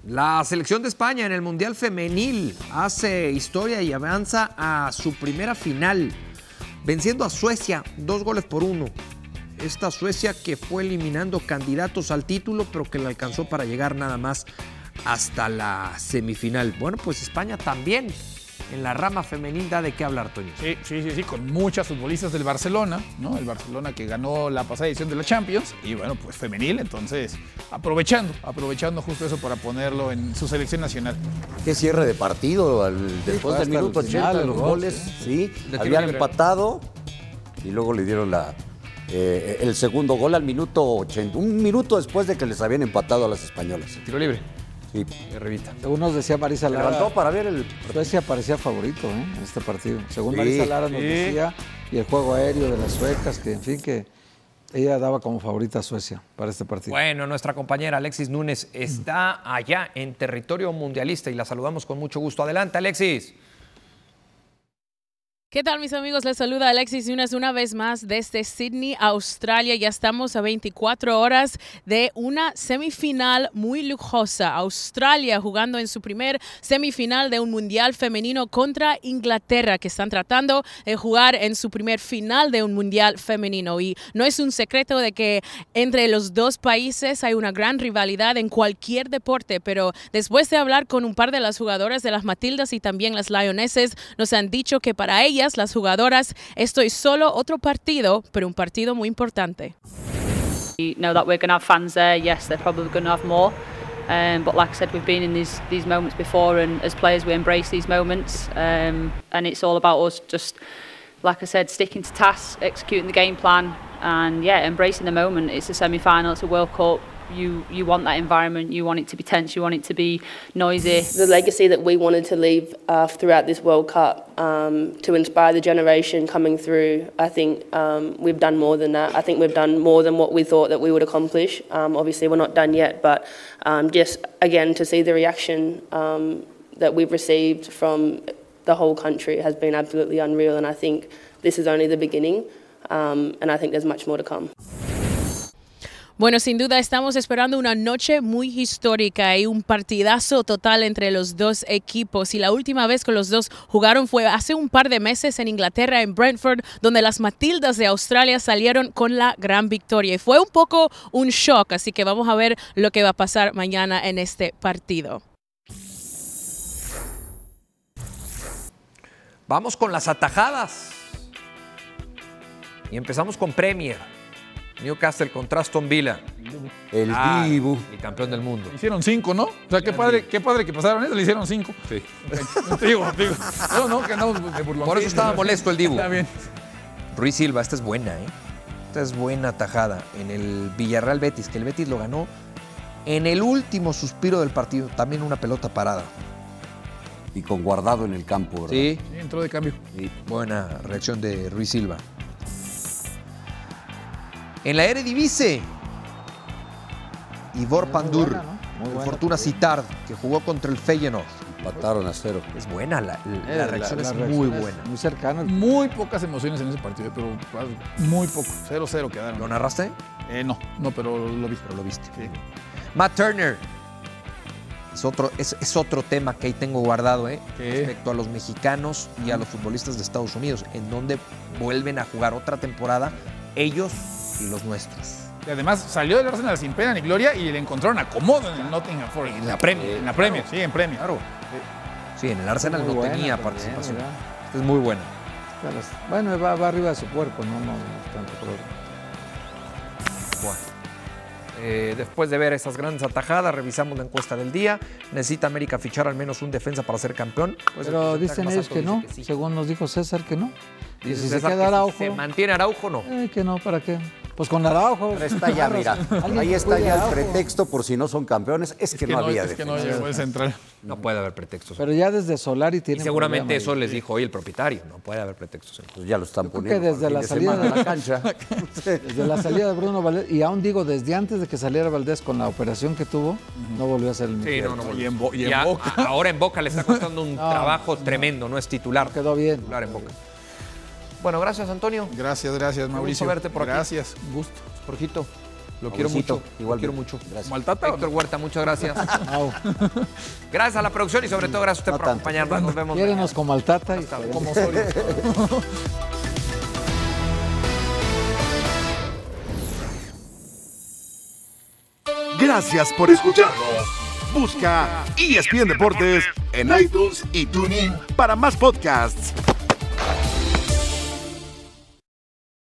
Speaker 2: La selección de España en el Mundial Femenil hace historia y avanza a su primera final, venciendo a Suecia dos goles por uno esta Suecia que fue eliminando candidatos al título, pero que le alcanzó para llegar nada más hasta la semifinal. Bueno, pues España también en la rama femenil da de qué hablar, Toño.
Speaker 5: Sí, sí, sí, sí, con muchas futbolistas del Barcelona, ¿no? El Barcelona que ganó la pasada edición de la Champions y bueno, pues femenil, entonces aprovechando, aprovechando justo eso para ponerlo en su selección nacional.
Speaker 4: Qué cierre de partido después del minuto 80 de los goles, sí, habían empatado y luego le dieron la, eh, el segundo gol al minuto 80, un minuto después de que les habían empatado a las españolas.
Speaker 2: Tiro libre.
Speaker 4: Sí.
Speaker 2: Revita.
Speaker 6: Según nos decía Marisa Lara.
Speaker 4: Levantó para ver el.
Speaker 6: Suecia parecía favorito ¿eh? en este partido. Según Marisa Lara nos decía, y el juego aéreo de las suecas, que en fin, que ella daba como favorita a Suecia para este partido.
Speaker 2: Bueno, nuestra compañera Alexis Núñez está allá en territorio mundialista y la saludamos con mucho gusto. Adelante, Alexis.
Speaker 14: ¿Qué tal mis amigos? Les saluda Alexis Yunas una vez más desde Sydney, Australia. Ya estamos a 24 horas de una semifinal muy lujosa. Australia jugando en su primer semifinal de un mundial femenino contra Inglaterra, que están tratando de jugar en su primer final de un mundial femenino. Y no es un secreto de que entre los dos países hay una gran rivalidad en cualquier deporte, pero después de hablar con un par de las jugadoras de las Matildas y también las Lionesses, nos han dicho que para ellas las jugadoras, esto es solo otro partido, pero un partido muy importante.
Speaker 15: You know that we're going to have fans there. Yes, they're probably going to have more. Um, but like I said, we've been in these these moments before, and as players, we embrace these moments. Um, and it's all about us just, like I said, sticking to tasks, executing the game plan, and yeah, embracing the moment. It's a semi-final. It's a World Cup. You you want that environment. You want it to be tense. You want it to be noisy.
Speaker 16: The legacy that we wanted to leave uh, throughout this World Cup um, to inspire the generation coming through. I think um, we've done more than that. I think we've done more than what we thought that we would accomplish. Um, obviously, we're not done yet, but um, just again to see the reaction um, that we've received from the whole country has been absolutely unreal. And I think this is only the beginning. Um, and I think there's much more to come.
Speaker 14: Bueno, sin duda estamos esperando una noche muy histórica y un partidazo total entre los dos equipos. Y la última vez que los dos jugaron fue hace un par de meses en Inglaterra, en Brentford, donde las Matildas de Australia salieron con la gran victoria. Y fue un poco un shock, así que vamos a ver lo que va a pasar mañana en este partido.
Speaker 2: Vamos con las atajadas. Y empezamos con Premier. Newcastle contra Aston Villa.
Speaker 4: El ah, Dibu.
Speaker 2: El campeón del mundo.
Speaker 5: hicieron cinco, ¿no? O sea, qué padre, qué padre que pasaron eso, le hicieron cinco.
Speaker 2: Sí.
Speaker 5: digo, digo. No, no, que no,
Speaker 2: Por eso estaba molesto el Dibu. Está bien. Ruiz Silva, esta es buena, ¿eh? Esta es buena tajada en el Villarreal Betis, que el Betis lo ganó en el último suspiro del partido. También una pelota parada.
Speaker 4: Y con guardado en el campo, ¿verdad?
Speaker 2: Sí.
Speaker 5: sí entró de cambio.
Speaker 2: Sí. Buena reacción de Ruiz Silva. En la Eredivisie, Ivor Pandur, Fortuna Citard, que jugó contra el Feyenoord.
Speaker 4: Mataron a cero.
Speaker 2: Es buena, la, la, reacción es muy buena.
Speaker 6: muy cercano.
Speaker 5: Muy pocas emociones en ese partido, pero muy poco. 0-0 quedaron.
Speaker 2: ¿Lo narraste?
Speaker 5: Eh, no, no, pero lo vi.
Speaker 2: Pero lo viste. Sí. Matt Turner. Es otro, es, es otro tema que ahí tengo guardado, ¿eh? Respecto a los mexicanos y a los futbolistas de Estados Unidos, en donde vuelven a jugar otra temporada ellos los nuestros.
Speaker 5: Y además salió del Arsenal sin pena ni gloria y le encontraron acomodo en el Nottingham Forest.
Speaker 2: En la Premier.
Speaker 5: En la Premier, sí, en Premier.
Speaker 2: Claro. Sí, en el Arsenal no tenía participación. es muy buena.
Speaker 6: Bueno, va, va, arriba de su cuerpo, no, no, tanto problema.
Speaker 2: Bueno. Eh, después de ver esas grandes atajadas, revisamos la encuesta del día. ¿Necesita América fichar al menos un defensa para ser campeón?
Speaker 6: Pues Pero dicen ellos que no, según nos dijo César que no. Dice, si se queda Araujo.
Speaker 2: ¿Se mantiene Araujo no?
Speaker 6: Eh, que no, ¿para qué? Pues con Araujo.
Speaker 4: Pero está ya, mira. Ahí está ya el pretexto por si no son campeones. Es, que, no, había
Speaker 5: es que no puede central.
Speaker 2: No puede haber pretextos.
Speaker 6: Pero ya desde Solari tiene.
Speaker 2: Y seguramente eso les dijo hoy el propietario. No puede haber pretextos.
Speaker 4: Pues ya lo están poniendo.
Speaker 6: Que desde la salida de la cancha. desde la salida de Bruno Valdés. Y aún digo, desde antes de que saliera Valdés con la operación que tuvo, no volvió a ser el mismo.
Speaker 2: Sí, no, no volvió. Y en, Boca. ahora en Boca le está costando un trabajo tremendo. No es titular.
Speaker 6: Quedó bien.
Speaker 2: Titular en Boca. Bueno, gracias, Antonio.
Speaker 5: Gracias, gracias, Mauricio.
Speaker 2: Un verte por
Speaker 5: aquí. Gracias,
Speaker 2: gusto. Jorgito, lo quiero mucho. Igual lo quiero mucho.
Speaker 5: Gracias.
Speaker 2: Héctor Huerta, muchas gracias. gracias a la producción y sobre todo gracias a usted por acompañarnos. Nos vemos.
Speaker 6: Quédenos como Altata y como.
Speaker 1: Gracias por escucharnos. Busca ESPN Deportes en iTunes y TuneIn para más podcasts.